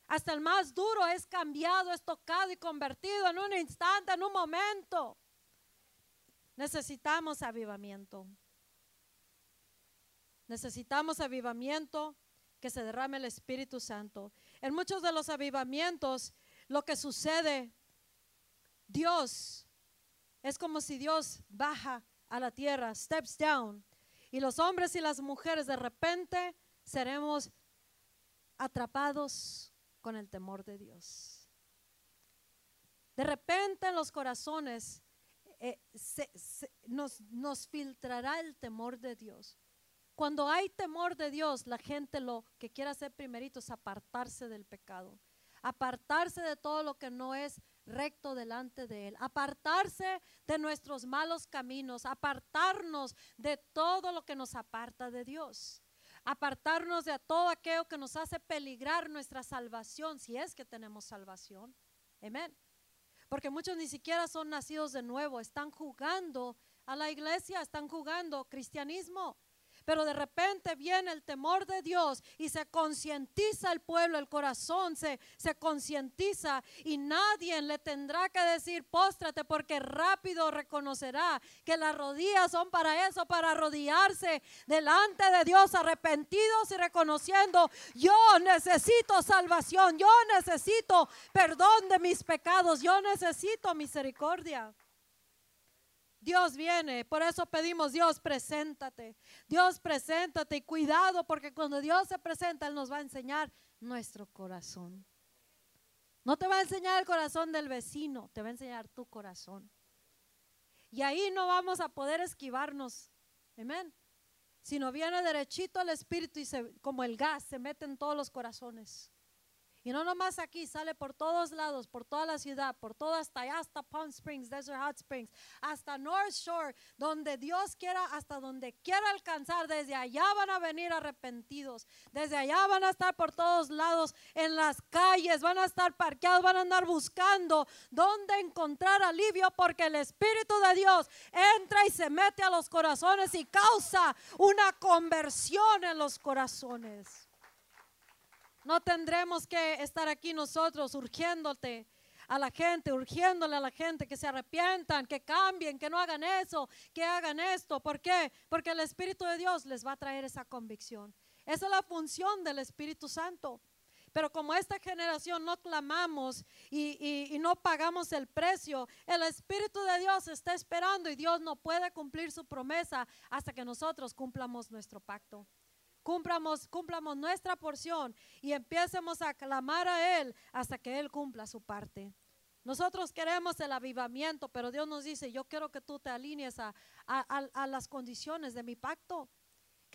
Hasta el más duro es cambiado, es tocado y convertido en un instante, en un momento. Necesitamos avivamiento. Necesitamos avivamiento que se derrame el Espíritu Santo. En muchos de los avivamientos, lo que sucede, Dios, es como si Dios baja a la tierra, steps down, y los hombres y las mujeres de repente seremos atrapados con el temor de Dios. De repente en los corazones eh, nos, nos filtrará el temor de Dios. Cuando hay temor de Dios, la gente lo que quiere hacer primerito es apartarse del pecado, apartarse de todo lo que no es recto delante de Él, apartarse de nuestros malos caminos, apartarnos de todo lo que nos aparta de Dios, apartarnos de todo aquello que nos hace peligrar nuestra salvación, si es que tenemos salvación. Amén. Porque muchos ni siquiera son nacidos de nuevo, están jugando a la iglesia, están jugando cristianismo. Pero de repente viene el temor de Dios y se concientiza el pueblo, el corazón se, se concientiza y nadie le tendrá que decir póstrate porque rápido reconocerá que las rodillas son para eso, para arrodillarse delante de Dios arrepentidos y reconociendo yo necesito salvación, yo necesito perdón de mis pecados, yo necesito misericordia. Dios viene, por eso pedimos, Dios, preséntate. Dios, preséntate y cuidado porque cuando Dios se presenta, Él nos va a enseñar nuestro corazón. No te va a enseñar el corazón del vecino, te va a enseñar tu corazón. Y ahí no vamos a poder esquivarnos. Amén. Sino viene derechito el Espíritu y se, como el gas se mete en todos los corazones. Y no nomás aquí, sale por todos lados, por toda la ciudad, por todo hasta allá, hasta Palm Springs, Desert Hot Springs, hasta North Shore, donde Dios quiera, hasta donde quiera alcanzar. Desde allá van a venir arrepentidos. Desde allá van a estar por todos lados, en las calles, van a estar parqueados, van a andar buscando dónde encontrar alivio, porque el Espíritu de Dios entra y se mete a los corazones y causa una conversión en los corazones. No tendremos que estar aquí nosotros urgiéndote a la gente, urgiéndole a la gente que se arrepientan, que cambien, que no hagan eso, que hagan esto. ¿Por qué? Porque el Espíritu de Dios les va a traer esa convicción. Esa es la función del Espíritu Santo. Pero como esta generación no clamamos y, y- y no pagamos el precio, el Espíritu de Dios está esperando y Dios no puede cumplir su promesa hasta que nosotros cumplamos nuestro pacto cumplamos, cumplamos nuestra porción y empiecemos a clamar a Él hasta que Él cumpla su parte. Nosotros queremos el avivamiento, pero Dios nos dice, yo quiero que tú te alinees a- a las condiciones de mi pacto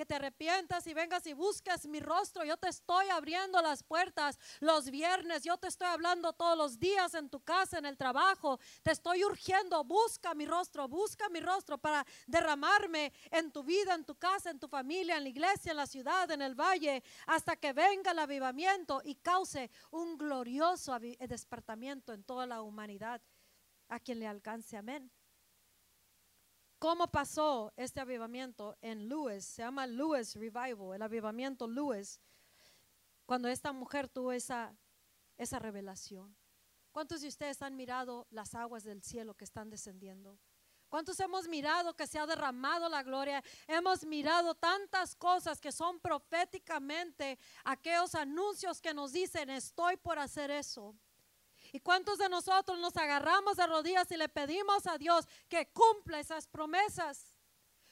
que te arrepientas y vengas y busques mi rostro. Yo te estoy abriendo las puertas los viernes. Yo te estoy hablando todos los días en tu casa, en el trabajo. Te estoy urgiendo. Busca mi rostro, busca mi rostro para derramarme en tu vida, en tu casa, en tu familia, en la iglesia, en la ciudad, en el valle, hasta que venga el avivamiento y cause un glorioso despertamiento en toda la humanidad a quien le alcance. Amén. ¿Cómo pasó este avivamiento en Lewis? Se llama Lewis Revival, el avivamiento Lewis, cuando esta mujer tuvo esa, esa revelación. ¿Cuántos de ustedes han mirado las aguas del cielo que están descendiendo? ¿Cuántos hemos mirado que se ha derramado la gloria? Hemos mirado tantas cosas que son proféticamente aquellos anuncios que nos dicen, estoy por hacer eso. ¿Y cuántos de nosotros nos agarramos de rodillas y le pedimos a Dios que cumpla esas promesas?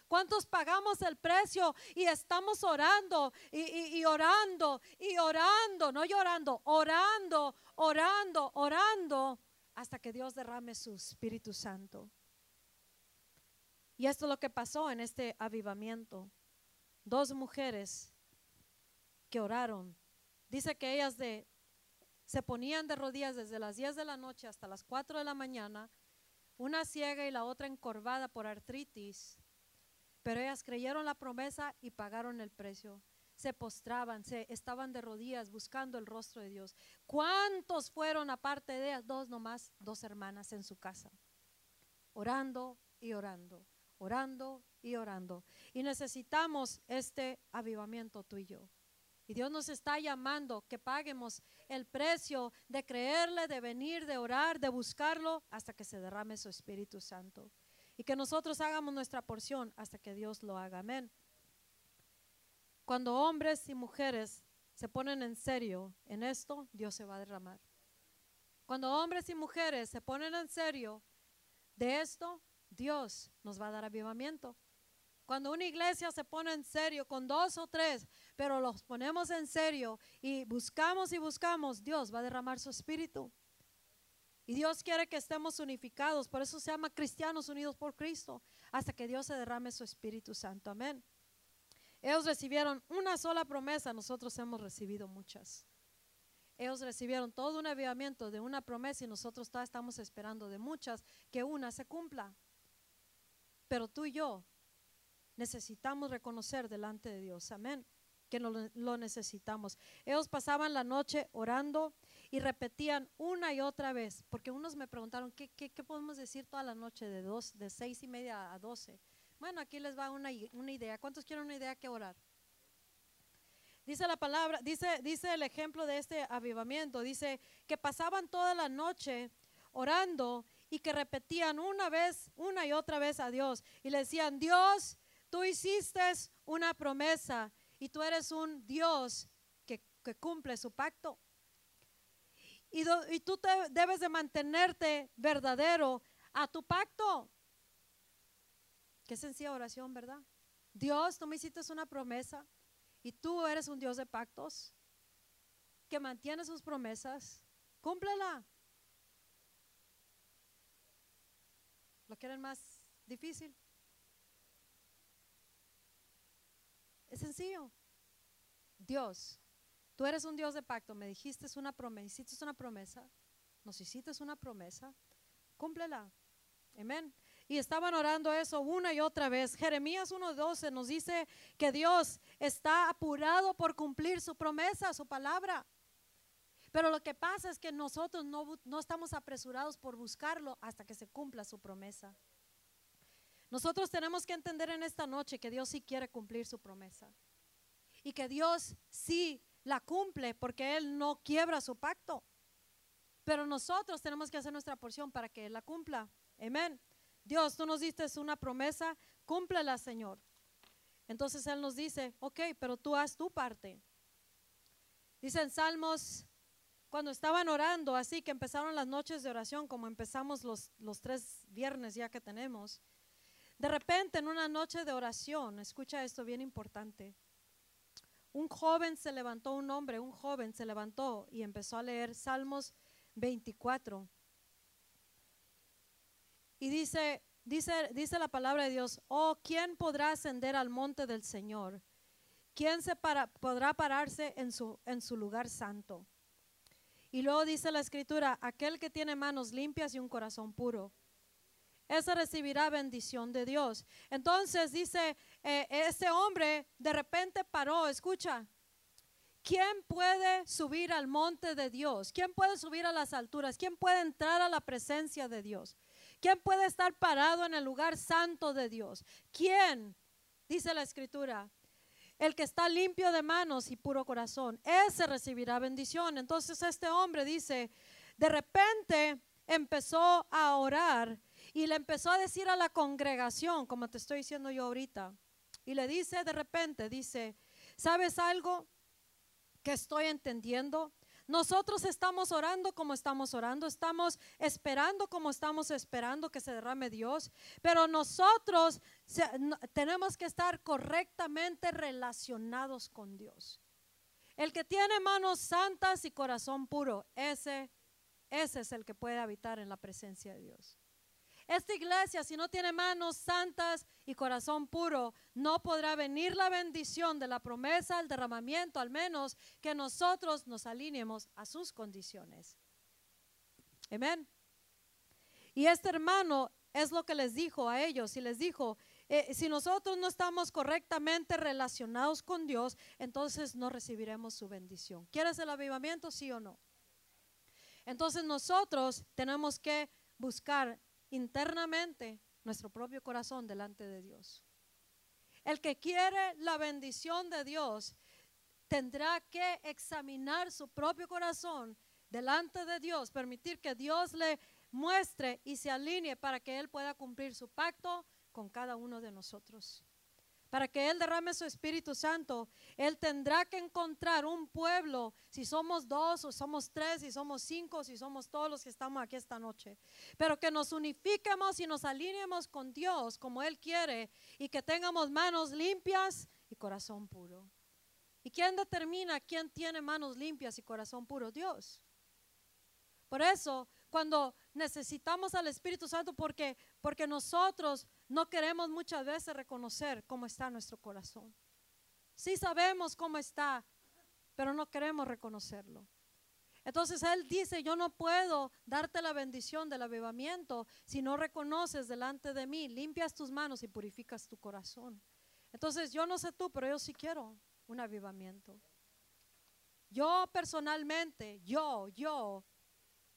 ¿Cuántos pagamos el precio y estamos orando y, y- y orando y orando, no llorando, orando, orando, orando hasta que Dios derrame su Espíritu Santo? Y esto es lo que pasó en este avivamiento. Dos mujeres que oraron. Dice que ellas de, se ponían de rodillas desde las 10 de la noche hasta las 4 de la mañana, una ciega y la otra encorvada por artritis, pero ellas creyeron la promesa y pagaron el precio. Se postraban, se estaban de rodillas buscando el rostro de Dios. ¿Cuántos fueron aparte de ellas? Dos nomás, dos hermanas en su casa, orando y orando, orando y orando. Y necesitamos este avivamiento tú y yo. Y Dios nos está llamando que paguemos el precio de creerle, de venir, de orar, de buscarlo hasta que se derrame su Espíritu Santo. Y que nosotros hagamos nuestra porción hasta que Dios lo haga. Amén. Cuando hombres y mujeres se ponen en serio en esto, Dios se va a derramar. Cuando hombres y mujeres se ponen en serio de esto, Dios nos va a dar avivamiento. Cuando una iglesia se pone en serio con dos o tres, pero los ponemos en serio y buscamos y buscamos, Dios va a derramar su espíritu. Y Dios quiere que estemos unificados, por eso se llama cristianos unidos por Cristo, hasta que Dios se derrame su Espíritu Santo. Amén. Ellos recibieron una sola promesa, nosotros hemos recibido muchas. Ellos recibieron todo un avivamiento de una promesa y nosotros todavía estamos esperando de muchas que una se cumpla. Pero tú y yo necesitamos reconocer delante de Dios, amén, que lo, necesitamos. Ellos pasaban la noche orando y repetían una y otra vez, porque unos me preguntaron, ¿qué, qué, qué podemos decir toda la noche de, dos, de seis y media a doce? Bueno, aquí les va una, una idea. ¿Cuántos quieren una idea que orar? Dice la palabra, dice, dice el ejemplo de este avivamiento, dice que pasaban toda la noche orando y que repetían una vez, una y otra vez a Dios y le decían, Dios, tú hiciste una promesa y tú eres un Dios que, que cumple su pacto. Y, tú debes de mantenerte verdadero a tu pacto. Qué sencilla oración, ¿verdad? Dios, tú me hiciste una promesa y tú eres un Dios de pactos que mantiene sus promesas. Cúmplela. ¿Lo quieren más difícil? Es sencillo. Dios, tú eres un Dios de pacto. Me dijiste una promesa, hiciste una promesa, nos hiciste una promesa, cúmplela. Amén. Y estaban orando eso una y otra vez. Jeremías 1:12 nos dice que Dios está apurado por cumplir su promesa, su palabra. Pero lo que pasa es que nosotros no, no estamos apresurados por buscarlo hasta que se cumpla su promesa. Nosotros tenemos que entender en esta noche que Dios sí quiere cumplir su promesa. Y que Dios sí la cumple porque Él no quiebra su pacto. Pero nosotros tenemos que hacer nuestra porción para que Él la cumpla. Amén. Dios, tú nos diste una promesa, cúmplela, Señor. Entonces Él nos dice, ok, pero tú haz tu parte. Dice en Salmos, cuando estaban orando, así que empezaron las noches de oración, como empezamos los, los tres viernes ya que tenemos. De repente, en una noche de oración, escucha esto bien importante. Un joven se levantó, un hombre, un joven se levantó y empezó a leer Salmos 24. Y dice, dice, dice la palabra de Dios, oh, ¿quién podrá ascender al monte del Señor? ¿Quién se para, podrá pararse en su, en su lugar santo? Y luego dice la escritura, aquel que tiene manos limpias y un corazón puro, ese recibirá bendición de Dios. Entonces dice, eh, ese hombre de repente paró, escucha, ¿quién puede subir al monte de Dios? ¿Quién puede subir a las alturas? ¿Quién puede entrar a la presencia de Dios? ¿Quién puede estar parado en el lugar santo de Dios? ¿Quién? Dice la escritura, el que está limpio de manos y puro corazón, ese recibirá bendición. Entonces este hombre dice, de repente empezó a orar y le empezó a decir a la congregación, como te estoy diciendo yo ahorita, y le dice de repente, dice, ¿sabes algo que estoy entendiendo? Nosotros estamos orando como estamos orando, estamos esperando como estamos esperando que se derrame Dios, pero nosotros tenemos que estar correctamente relacionados con Dios. El que tiene manos santas y corazón puro, ese, ese es el que puede habitar en la presencia de Dios. Esta iglesia, si no tiene manos santas y corazón puro, no podrá venir la bendición de la promesa, el derramamiento, al menos que nosotros nos alineemos a sus condiciones. Amén. Y este hermano es lo que les dijo a ellos y les dijo, eh, si nosotros no estamos correctamente relacionados con Dios, entonces no recibiremos su bendición. ¿Quieres el avivamiento, sí o no? Entonces nosotros tenemos que buscar internamente nuestro propio corazón delante de Dios. El que quiere la bendición de Dios tendrá que examinar su propio corazón delante de Dios, permitir que Dios le muestre y se alinee para que Él pueda cumplir su pacto con cada uno de nosotros. Para que Él derrame su Espíritu Santo, Él tendrá que encontrar un pueblo, si somos dos o somos tres, si somos cinco, si somos todos los que estamos aquí esta noche. Pero que nos unifiquemos y nos alineemos con Dios como Él quiere y que tengamos manos limpias y corazón puro. ¿Y quién determina quién tiene manos limpias y corazón puro? Dios. Por eso, cuando necesitamos al Espíritu Santo, porque, porque nosotros no queremos muchas veces reconocer cómo está nuestro corazón. Sí sabemos cómo está, pero no queremos reconocerlo. Entonces Él dice, yo no puedo darte la bendición del avivamiento si no reconoces delante de mí, limpias tus manos y purificas tu corazón. Entonces yo no sé tú, pero yo sí quiero un avivamiento. Yo personalmente, yo, yo,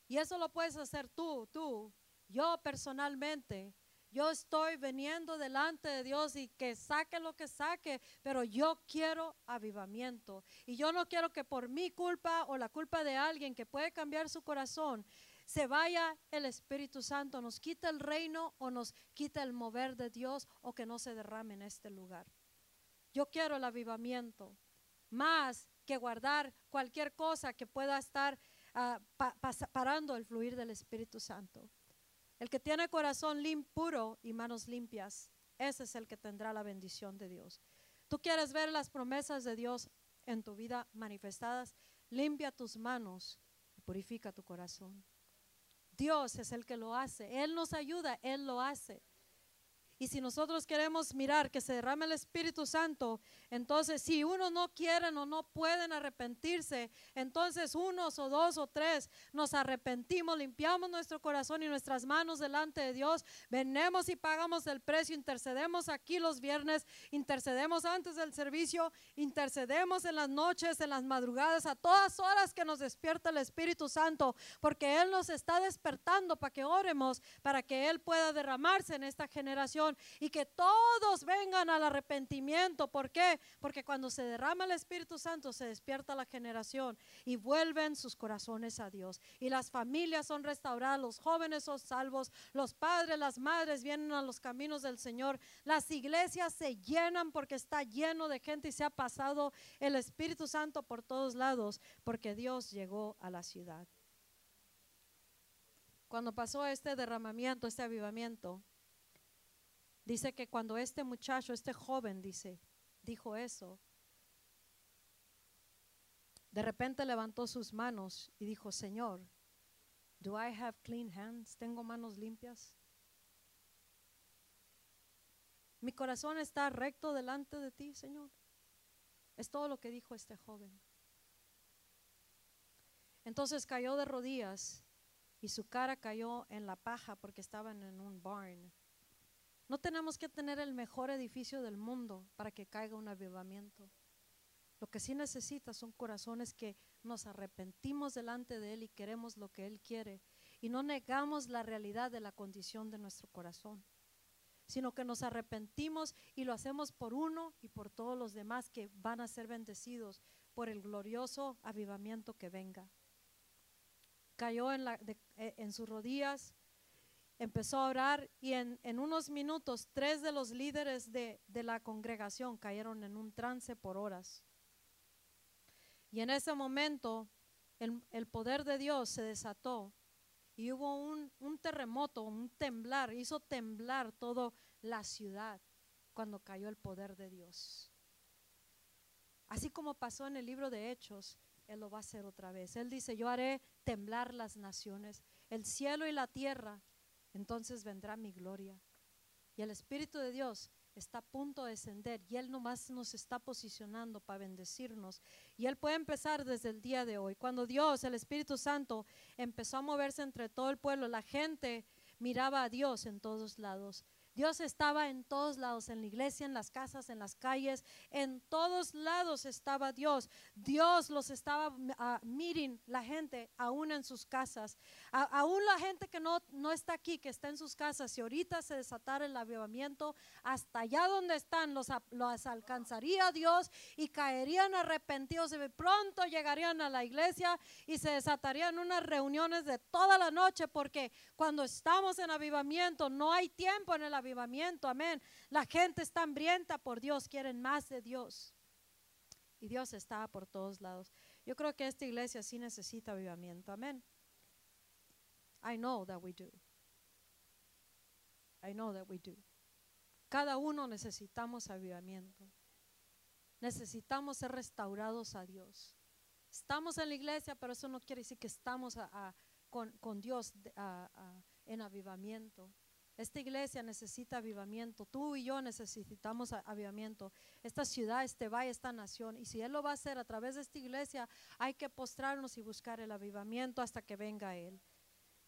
y eso lo puedes hacer tú, tú, yo personalmente, yo estoy veniendo delante de Dios y que saque lo que saque, pero yo quiero avivamiento. Y yo no quiero que por mi culpa o la culpa de alguien que puede cambiar su corazón, se vaya el Espíritu Santo, nos quita el reino o nos quita el mover de Dios o que no se derrame en este lugar. Yo quiero el avivamiento, más que guardar cualquier cosa que pueda estar ah, parando el fluir del Espíritu Santo. El que tiene corazón puro y manos limpias, ese es el que tendrá la bendición de Dios. Tú quieres ver las promesas de Dios en tu vida manifestadas, limpia tus manos y purifica tu corazón. Dios es el que lo hace. Él nos ayuda, Él lo hace. Y si nosotros queremos mirar que se derrame el Espíritu Santo, entonces si uno no quieren o no pueden arrepentirse, entonces unos o dos o tres nos arrepentimos, limpiamos nuestro corazón y nuestras manos delante de Dios, venemos y pagamos el precio, intercedemos aquí los viernes, intercedemos antes del servicio, intercedemos en las noches, en las madrugadas, a todas horas que nos despierta el Espíritu Santo, porque Él nos está despertando para que oremos, para que Él pueda derramarse en esta generación y que todos vengan al arrepentimiento. ¿Por qué? Porque cuando se derrama el Espíritu Santo se despierta la generación y vuelven sus corazones a Dios. Y las familias son restauradas, los jóvenes son salvos, los padres, las madres vienen a los caminos del Señor. Las iglesias se llenan porque está lleno de gente y se ha pasado el Espíritu Santo por todos lados porque Dios llegó a la ciudad. Cuando pasó este derramamiento, este avivamiento, Dice que cuando este muchacho, este joven, dice, dijo eso, de repente levantó sus manos y dijo, Señor, do I have clean hands? ¿Tengo manos limpias? Mi corazón está recto delante de ti, Señor. Es todo lo que dijo este joven. Entonces cayó de rodillas y su cara cayó en la paja porque estaban en un barn. No tenemos que tener el mejor edificio del mundo para que caiga un avivamiento. Lo que sí necesita son corazones que nos arrepentimos delante de Él y queremos lo que Él quiere. Y no negamos la realidad de la condición de nuestro corazón, sino que nos arrepentimos y lo hacemos por uno y por todos los demás que van a ser bendecidos por el glorioso avivamiento que venga. Cayó en, eh, en sus rodillas, empezó a orar y en, unos minutos tres de los líderes de, de la congregación cayeron en un trance por horas. Y en ese momento el, poder de Dios se desató y hubo un, un, terremoto, un temblar, hizo temblar toda la ciudad cuando cayó el poder de Dios. Así como pasó en el libro de Hechos, Él lo va a hacer otra vez. Él dice, yo haré temblar las naciones, el cielo y la tierra, entonces vendrá mi gloria. Y el Espíritu de Dios está a punto de descender y Él nomás nos está posicionando para bendecirnos. Y Él puede empezar desde el día de hoy. Cuando Dios, el Espíritu Santo, empezó a moverse entre todo el pueblo, la gente miraba a Dios en todos lados. Dios estaba en todos lados, en la iglesia, en las casas, en las calles, en todos lados estaba Dios. Dios los estaba uh, la gente, aún en sus casas. aún la gente que no, no está aquí, que está en sus casas, si ahorita se desatara el avivamiento, hasta allá donde están, los, los alcanzaría Dios y caerían arrepentidos. Y pronto llegarían a la iglesia y se desatarían unas reuniones de toda la noche, porque cuando estamos en avivamiento no hay tiempo en el avivamiento, amén. La gente está hambrienta por Dios, quieren más de Dios. Y Dios está por todos lados. Yo creo que esta iglesia sí necesita avivamiento, amén. I know that we do. I know that we do. Cada uno necesitamos avivamiento. Necesitamos ser restaurados a Dios. Estamos en la iglesia, pero eso no quiere decir que estamos con, Dios en avivamiento. Esta iglesia necesita avivamiento. Tú y yo necesitamos avivamiento. Esta ciudad, este valle, esta nación. Y si Él lo va a hacer a través de esta iglesia, hay que postrarnos y buscar el avivamiento hasta que venga Él.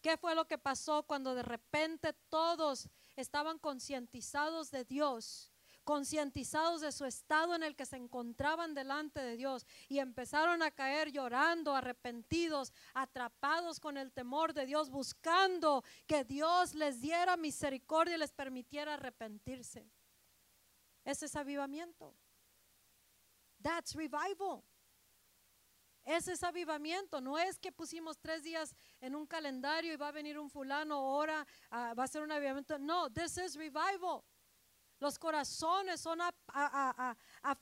¿Qué fue lo que pasó cuando de repente todos estaban concientizados de Dios? Concientizados de su estado en el que se encontraban delante de Dios y empezaron a caer llorando, arrepentidos, atrapados con el temor de Dios, buscando que Dios les diera misericordia y les permitiera arrepentirse. Ese es avivamiento. That's revival. Ese es avivamiento. No es que pusimos tres días en un calendario y va a venir un fulano ahora, ah, va a ser un avivamiento. No, this is revival. Los corazones son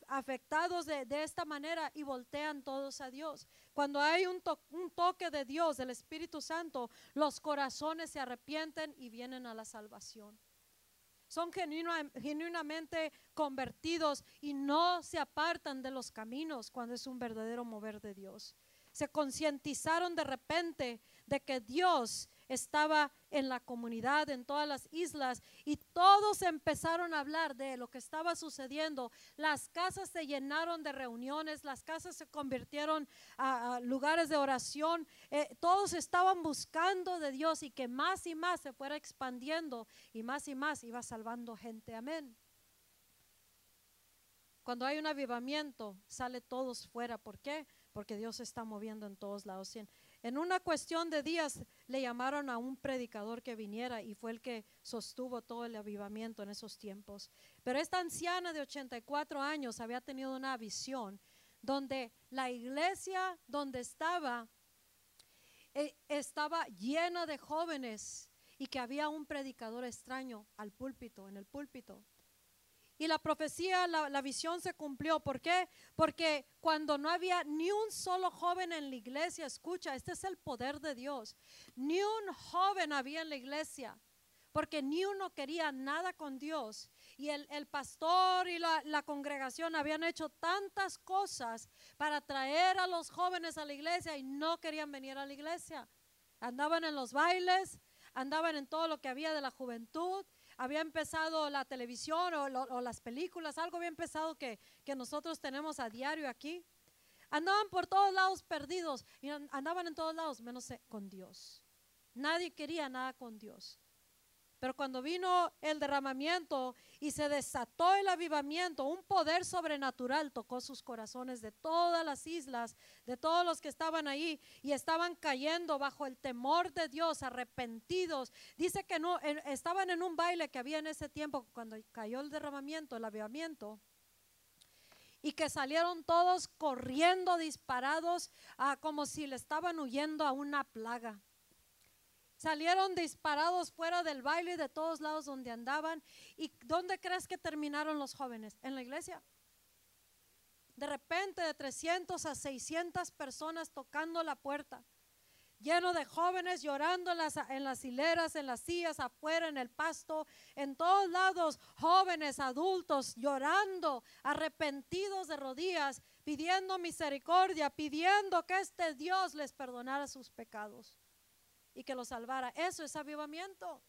afectados de, esta manera y voltean todos a Dios. Cuando hay un, un, toque de Dios, del Espíritu Santo, los corazones se arrepienten y vienen a la salvación. Son genuinamente convertidos y no se apartan de los caminos cuando es un verdadero mover de Dios. Se concientizaron de repente de que Dios estaba en la comunidad, en todas las islas, y todos empezaron a hablar de lo que estaba sucediendo. Las casas se llenaron de reuniones, las casas se convirtieron a, lugares de oración, eh, todos estaban buscando de Dios y que más y más se fuera expandiendo y más y más iba salvando gente. Amén. Cuando hay un avivamiento, sale todos fuera. ¿Por qué? Porque Dios se está moviendo en todos lados. En una cuestión de días le llamaron a un predicador que viniera y fue el que sostuvo todo el avivamiento en esos tiempos. Pero esta anciana de 84 años había tenido una visión donde la iglesia donde estaba eh, estaba llena de jóvenes y que había un predicador extraño al púlpito, en el púlpito. Y la profecía, la, visión se cumplió. ¿Por qué? Porque cuando no había ni un solo joven en la iglesia, escucha, este es el poder de Dios. Ni un joven había en la iglesia, porque ni uno quería nada con Dios. Y el, pastor y la, congregación habían hecho tantas cosas para traer a los jóvenes a la iglesia y no querían venir a la iglesia. Andaban en los bailes, andaban en todo lo que había de la juventud había empezado la televisión o, lo- o las películas, algo había empezado que, que nosotros tenemos a diario aquí. Andaban por todos lados perdidos y an- andaban en todos lados, menos eh, con Dios. Nadie quería nada con Dios. Pero cuando vino el derramamiento y se desató el avivamiento, un poder sobrenatural tocó sus corazones de todas las islas, de todos los que estaban ahí y estaban cayendo bajo el temor de Dios, arrepentidos. Dice que no, estaban en un baile que había en ese tiempo cuando cayó el derramamiento, el avivamiento. Y que salieron todos corriendo, disparados, ah, como si le estaban huyendo a una plaga salieron disparados fuera del baile de todos lados donde andaban. ¿Y dónde crees que terminaron los jóvenes? En la iglesia. De repente de 300 a 600 personas tocando la puerta, lleno de jóvenes llorando en las, en las hileras, en las sillas, afuera, en el pasto, en todos lados, jóvenes, adultos, llorando, arrepentidos de rodillas, pidiendo misericordia, pidiendo que este Dios les perdonara sus pecados y que lo salvara. Eso es avivamiento.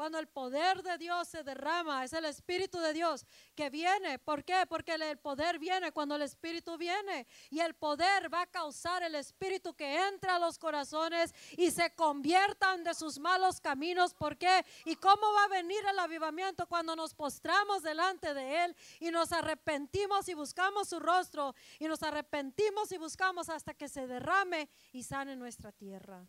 Cuando el poder de Dios se derrama, es el Espíritu de Dios que viene. ¿Por qué? Porque el- poder viene cuando el Espíritu viene. Y el poder va a causar el Espíritu que entra a los corazones y se conviertan de sus malos caminos. ¿Por qué? ¿Y cómo va a venir el avivamiento cuando nos postramos delante de Él y nos arrepentimos y buscamos su rostro y nos arrepentimos y buscamos hasta que se derrame y sane nuestra tierra?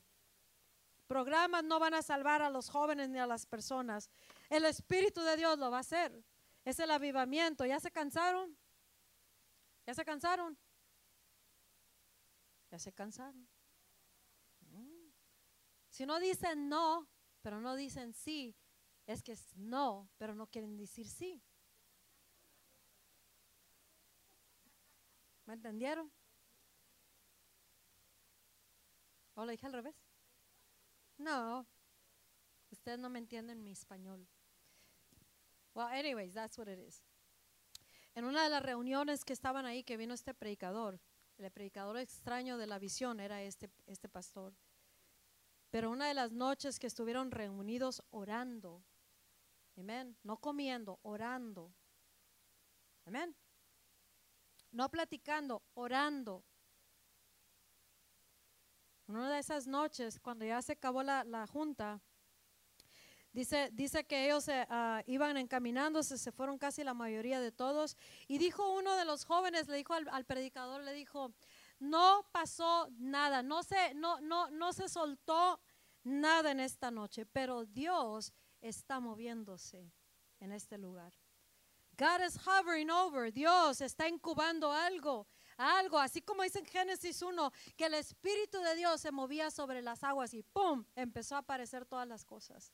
Programas no van a salvar a los jóvenes ni a las personas. El Espíritu de Dios lo va a hacer. Es el avivamiento. ¿Ya se cansaron? ¿Ya se cansaron? Ya se cansaron. Mm. Si no dicen no, pero no dicen sí, es que es no, pero no quieren decir sí. ¿Me entendieron? ¿O lo dije al revés? No, ustedes no me entienden mi español. Well, anyways, that's what it is. En una de las reuniones que estaban ahí, que vino este predicador, el predicador extraño de la visión era este, este pastor. Pero una de las noches que estuvieron reunidos orando, amén, no comiendo, orando, amén, no platicando, orando. Una de esas noches, cuando ya se acabó la, la junta, dice, dice que ellos eh, ah, iban encaminándose, se fueron casi la mayoría de todos, y dijo uno de los jóvenes, le dijo al, al predicador, le dijo, no pasó nada, no se, no, no, no se soltó nada en esta noche, pero Dios está moviéndose en este lugar. God is hovering over, Dios está incubando algo, algo, así como dice en Génesis 1, que el Espíritu de Dios se movía sobre las aguas y ¡pum! empezó a aparecer todas las cosas.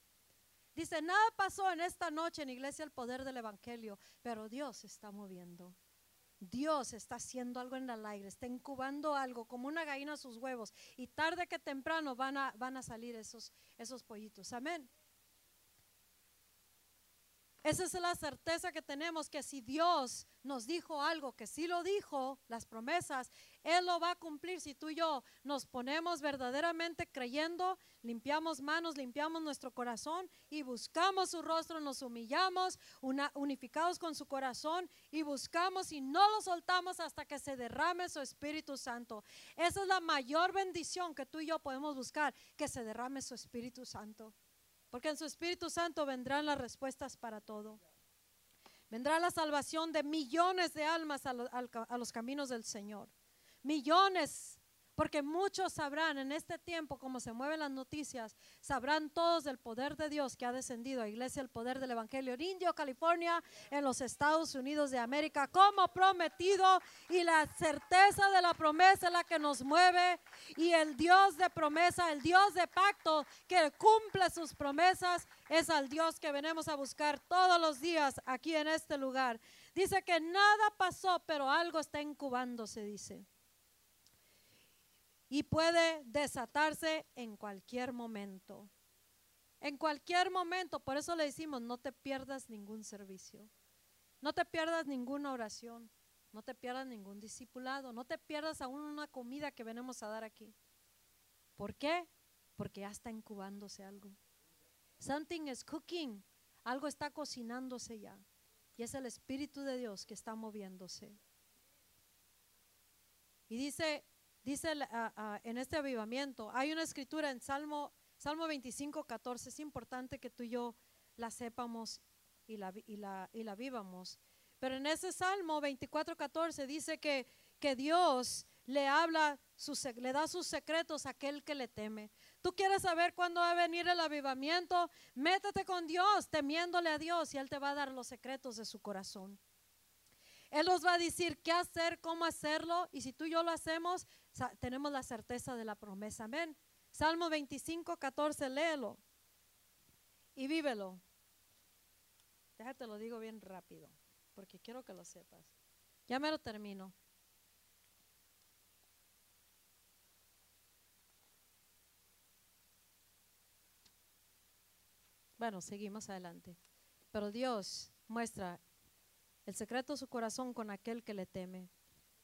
Dice, nada pasó en esta noche en Iglesia el poder del Evangelio, pero Dios se está moviendo. Dios está haciendo algo en el aire, está incubando algo como una gallina a sus huevos y tarde que temprano van a, van a salir esos, esos pollitos. Amén. Esa es la certeza que tenemos que si Dios nos dijo algo, que sí lo dijo, las promesas, Él lo va a cumplir. Si tú y yo nos ponemos verdaderamente creyendo, limpiamos manos, limpiamos nuestro corazón y buscamos su rostro, nos humillamos, unificados con su corazón y buscamos y no lo soltamos hasta que se derrame su Espíritu Santo. Esa es la mayor bendición que tú y yo podemos buscar, que se derrame su Espíritu Santo. Porque en su Espíritu Santo vendrán las respuestas para todo. Vendrá la salvación de millones de almas a, los caminos del Señor. Millones. Porque muchos sabrán en este tiempo, como se mueven las noticias, sabrán todos del poder de Dios que ha descendido a Iglesia, el poder del Evangelio en Indio, California, en los Estados Unidos de América, como prometido. Y la certeza de la promesa es la que nos mueve. Y el Dios de promesa, el Dios de pacto que cumple sus promesas, es al Dios que venimos a buscar todos los días aquí en este lugar. Dice que nada pasó, pero algo está incubándose, dice y puede desatarse en cualquier momento. En cualquier momento, por eso le decimos, no te pierdas ningún servicio, no te pierdas ninguna oración, no te pierdas ningún discipulado, no te pierdas aún una comida que venimos a dar aquí. ¿Por qué? Porque ya está incubándose algo. Something is cooking. Algo está cocinándose ya. Y es el Espíritu de Dios que está moviéndose. Y dice, dice ah, ah, en este avivamiento, hay una escritura en Salmo, Salmo 25, 14. Es importante que tú y yo la sepamos y la, y la, y la vivamos. Pero en ese Salmo 24, 14 dice que, que Dios le habla, le da sus secretos a aquel que le teme. Tú quieres saber cuándo va a venir el avivamiento, métete con Dios, temiéndole a Dios, y Él te va a dar los secretos de su corazón. Él nos va a decir qué hacer, cómo hacerlo, y si tú y yo lo hacemos, tenemos la certeza de la promesa. Amén. Salmo 25, 14, léelo y vívelo. Déjate lo digo bien rápido, porque quiero que lo sepas. Ya me lo termino. Bueno, seguimos adelante. Pero Dios muestra el secreto de su corazón con aquel que le teme.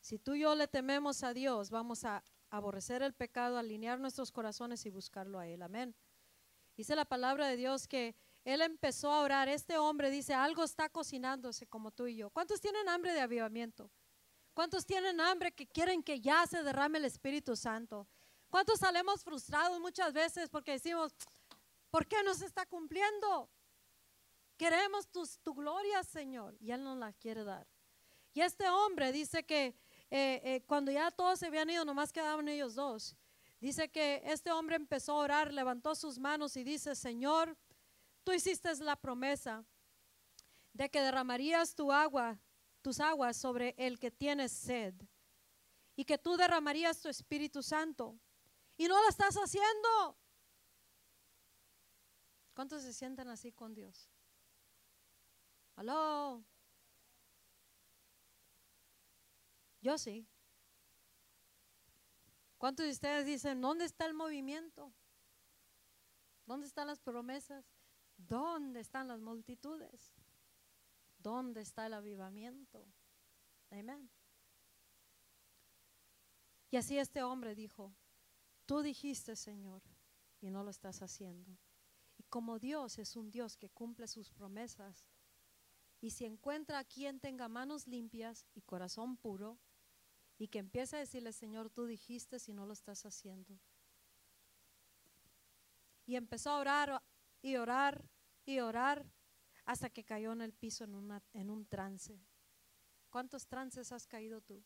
Si tú y yo le tememos a Dios, vamos a aborrecer el pecado, alinear nuestros corazones y buscarlo a Él. Amén. Dice la palabra de Dios que Él empezó a orar. Este hombre dice, algo está cocinándose como tú y yo. ¿Cuántos tienen hambre de avivamiento? ¿Cuántos tienen hambre que quieren que ya se derrame el Espíritu Santo? ¿Cuántos salimos frustrados muchas veces porque decimos, ¿Por qué no se está cumpliendo? Queremos tu, gloria, Señor, y Él nos la quiere dar. Y este hombre dice que eh, eh, cuando ya todos se habían ido, nomás quedaban ellos dos. Dice que este hombre empezó a orar, levantó sus manos y dice, Señor, tú hiciste la promesa de que derramarías tu agua, tus aguas sobre el que tiene sed y que tú derramarías tu Espíritu Santo. Y no lo estás haciendo. ¿Cuántos se sientan así con Dios? ¿Aló? Yo sí. ¿Cuántos de ustedes dicen, ¿dónde está el movimiento? ¿Dónde están las promesas? ¿Dónde están las multitudes? ¿Dónde está el avivamiento? Amén. Y así este hombre dijo, tú dijiste, Señor, y no lo estás haciendo como Dios es un Dios que cumple sus promesas, y si encuentra a quien tenga manos limpias y corazón puro, y que empiece a decirle, Señor, tú dijiste si no lo estás haciendo. Y empezó a orar y orar y orar hasta que cayó en el piso en, un trance. ¿Cuántos trances has caído tú?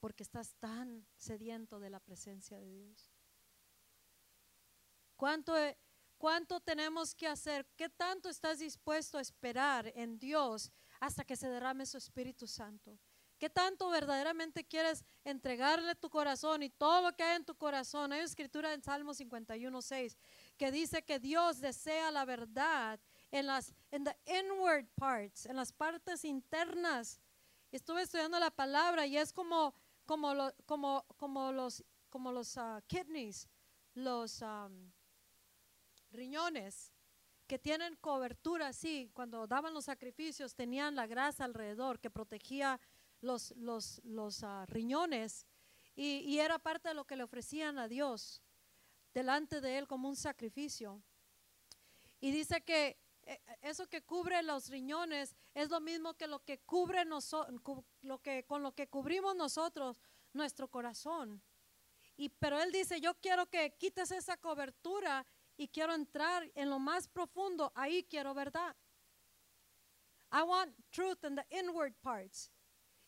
Porque estás tan sediento de la presencia de Dios. ¿Cuánto ¿Cuánto tenemos que hacer? ¿Qué tanto estás dispuesto a esperar en Dios hasta que se derrame su Espíritu Santo? ¿Qué tanto verdaderamente quieres entregarle tu corazón y todo lo que hay en tu corazón? Hay una escritura en Salmo 51, 6 que dice que Dios desea la verdad en las en the inward parts, en las partes internas. Estuve estudiando la palabra y es como como como como los como los ah, kidneys, los um, riñones que tienen cobertura así, cuando daban los sacrificios tenían la grasa alrededor que protegía los, los, los ah, riñones y, y, era parte de lo que le ofrecían a Dios delante de él como un sacrificio. Y dice que eh, eso que cubre los riñones es lo mismo que lo que cubre nosotros, lo que, con lo que cubrimos nosotros nuestro corazón. Y, pero él dice, yo quiero que quites esa cobertura y quiero entrar en lo más profundo, ahí quiero verdad. I want truth in the inward parts.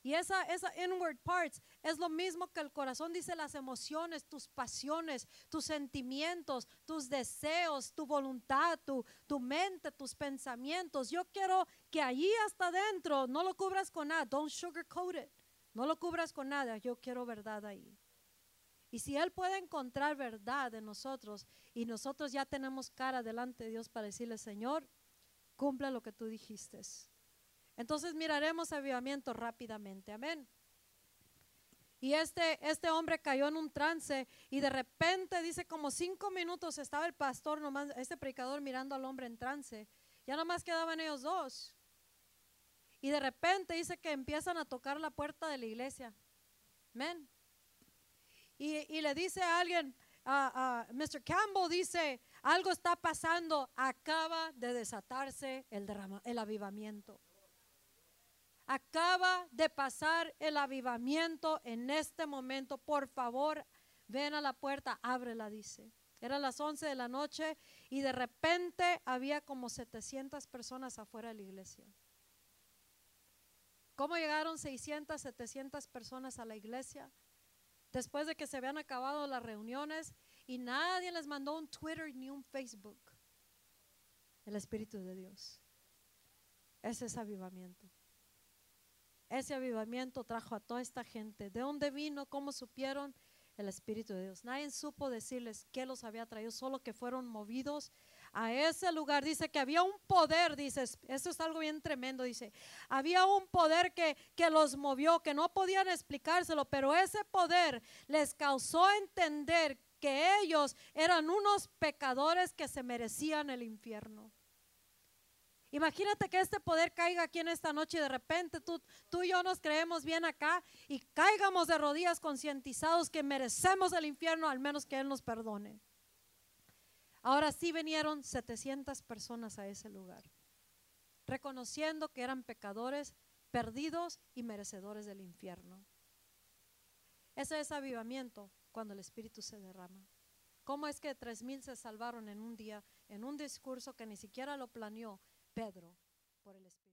Y esa, esa inward parts es lo mismo que el corazón dice las emociones, tus pasiones, tus sentimientos, tus deseos, tu voluntad, tu, tu mente, tus pensamientos. Yo quiero que allí hasta adentro no lo cubras con nada. Don't sugarcoat it. No lo cubras con nada. Yo quiero verdad ahí. Y si Él puede encontrar verdad en nosotros y nosotros ya tenemos cara delante de Dios para decirle, Señor, cumpla lo que tú dijiste. Entonces miraremos avivamiento rápidamente. Amén. Y este, este hombre cayó en un trance y de repente dice como cinco minutos estaba el pastor, nomás, este predicador mirando al hombre en trance. Ya nomás quedaban ellos dos. Y de repente dice que empiezan a tocar la puerta de la iglesia. Amén. Y, le dice a alguien, a Mr. Campbell dice, algo está pasando, acaba de desatarse el, derrama, el avivamiento. Acaba de pasar el avivamiento en este momento. Por favor, ven a la puerta, ábrela, dice. Eran las 11 de la noche y de repente había como 700 personas afuera de la iglesia. ¿Cómo llegaron 600, 700 personas a la iglesia? Después de que se habían acabado las reuniones y nadie les mandó un Twitter ni un Facebook. El Espíritu de Dios. Ese es avivamiento. Ese avivamiento trajo a toda esta gente. ¿De dónde vino? ¿Cómo supieron? El Espíritu de Dios. Nadie supo decirles qué los había traído, solo que fueron movidos a ese lugar. Dice que había un poder, dice, esto es algo bien tremendo, dice, había un poder que, que los movió, que no podían explicárselo, pero ese poder les causó entender que ellos eran unos pecadores que se merecían el infierno. Imagínate que este poder caiga aquí en esta noche y de repente tú, tú y yo nos creemos bien acá y caigamos de rodillas concientizados que merecemos el infierno, al menos que Él nos perdone. Ahora sí vinieron 700 personas a ese lugar, reconociendo que eran pecadores, perdidos y merecedores del infierno. Ese es avivamiento cuando el Espíritu se derrama. ¿Cómo es que tres mil se salvaron en un día, en un discurso que ni siquiera lo planeó Pedro por el Espíritu?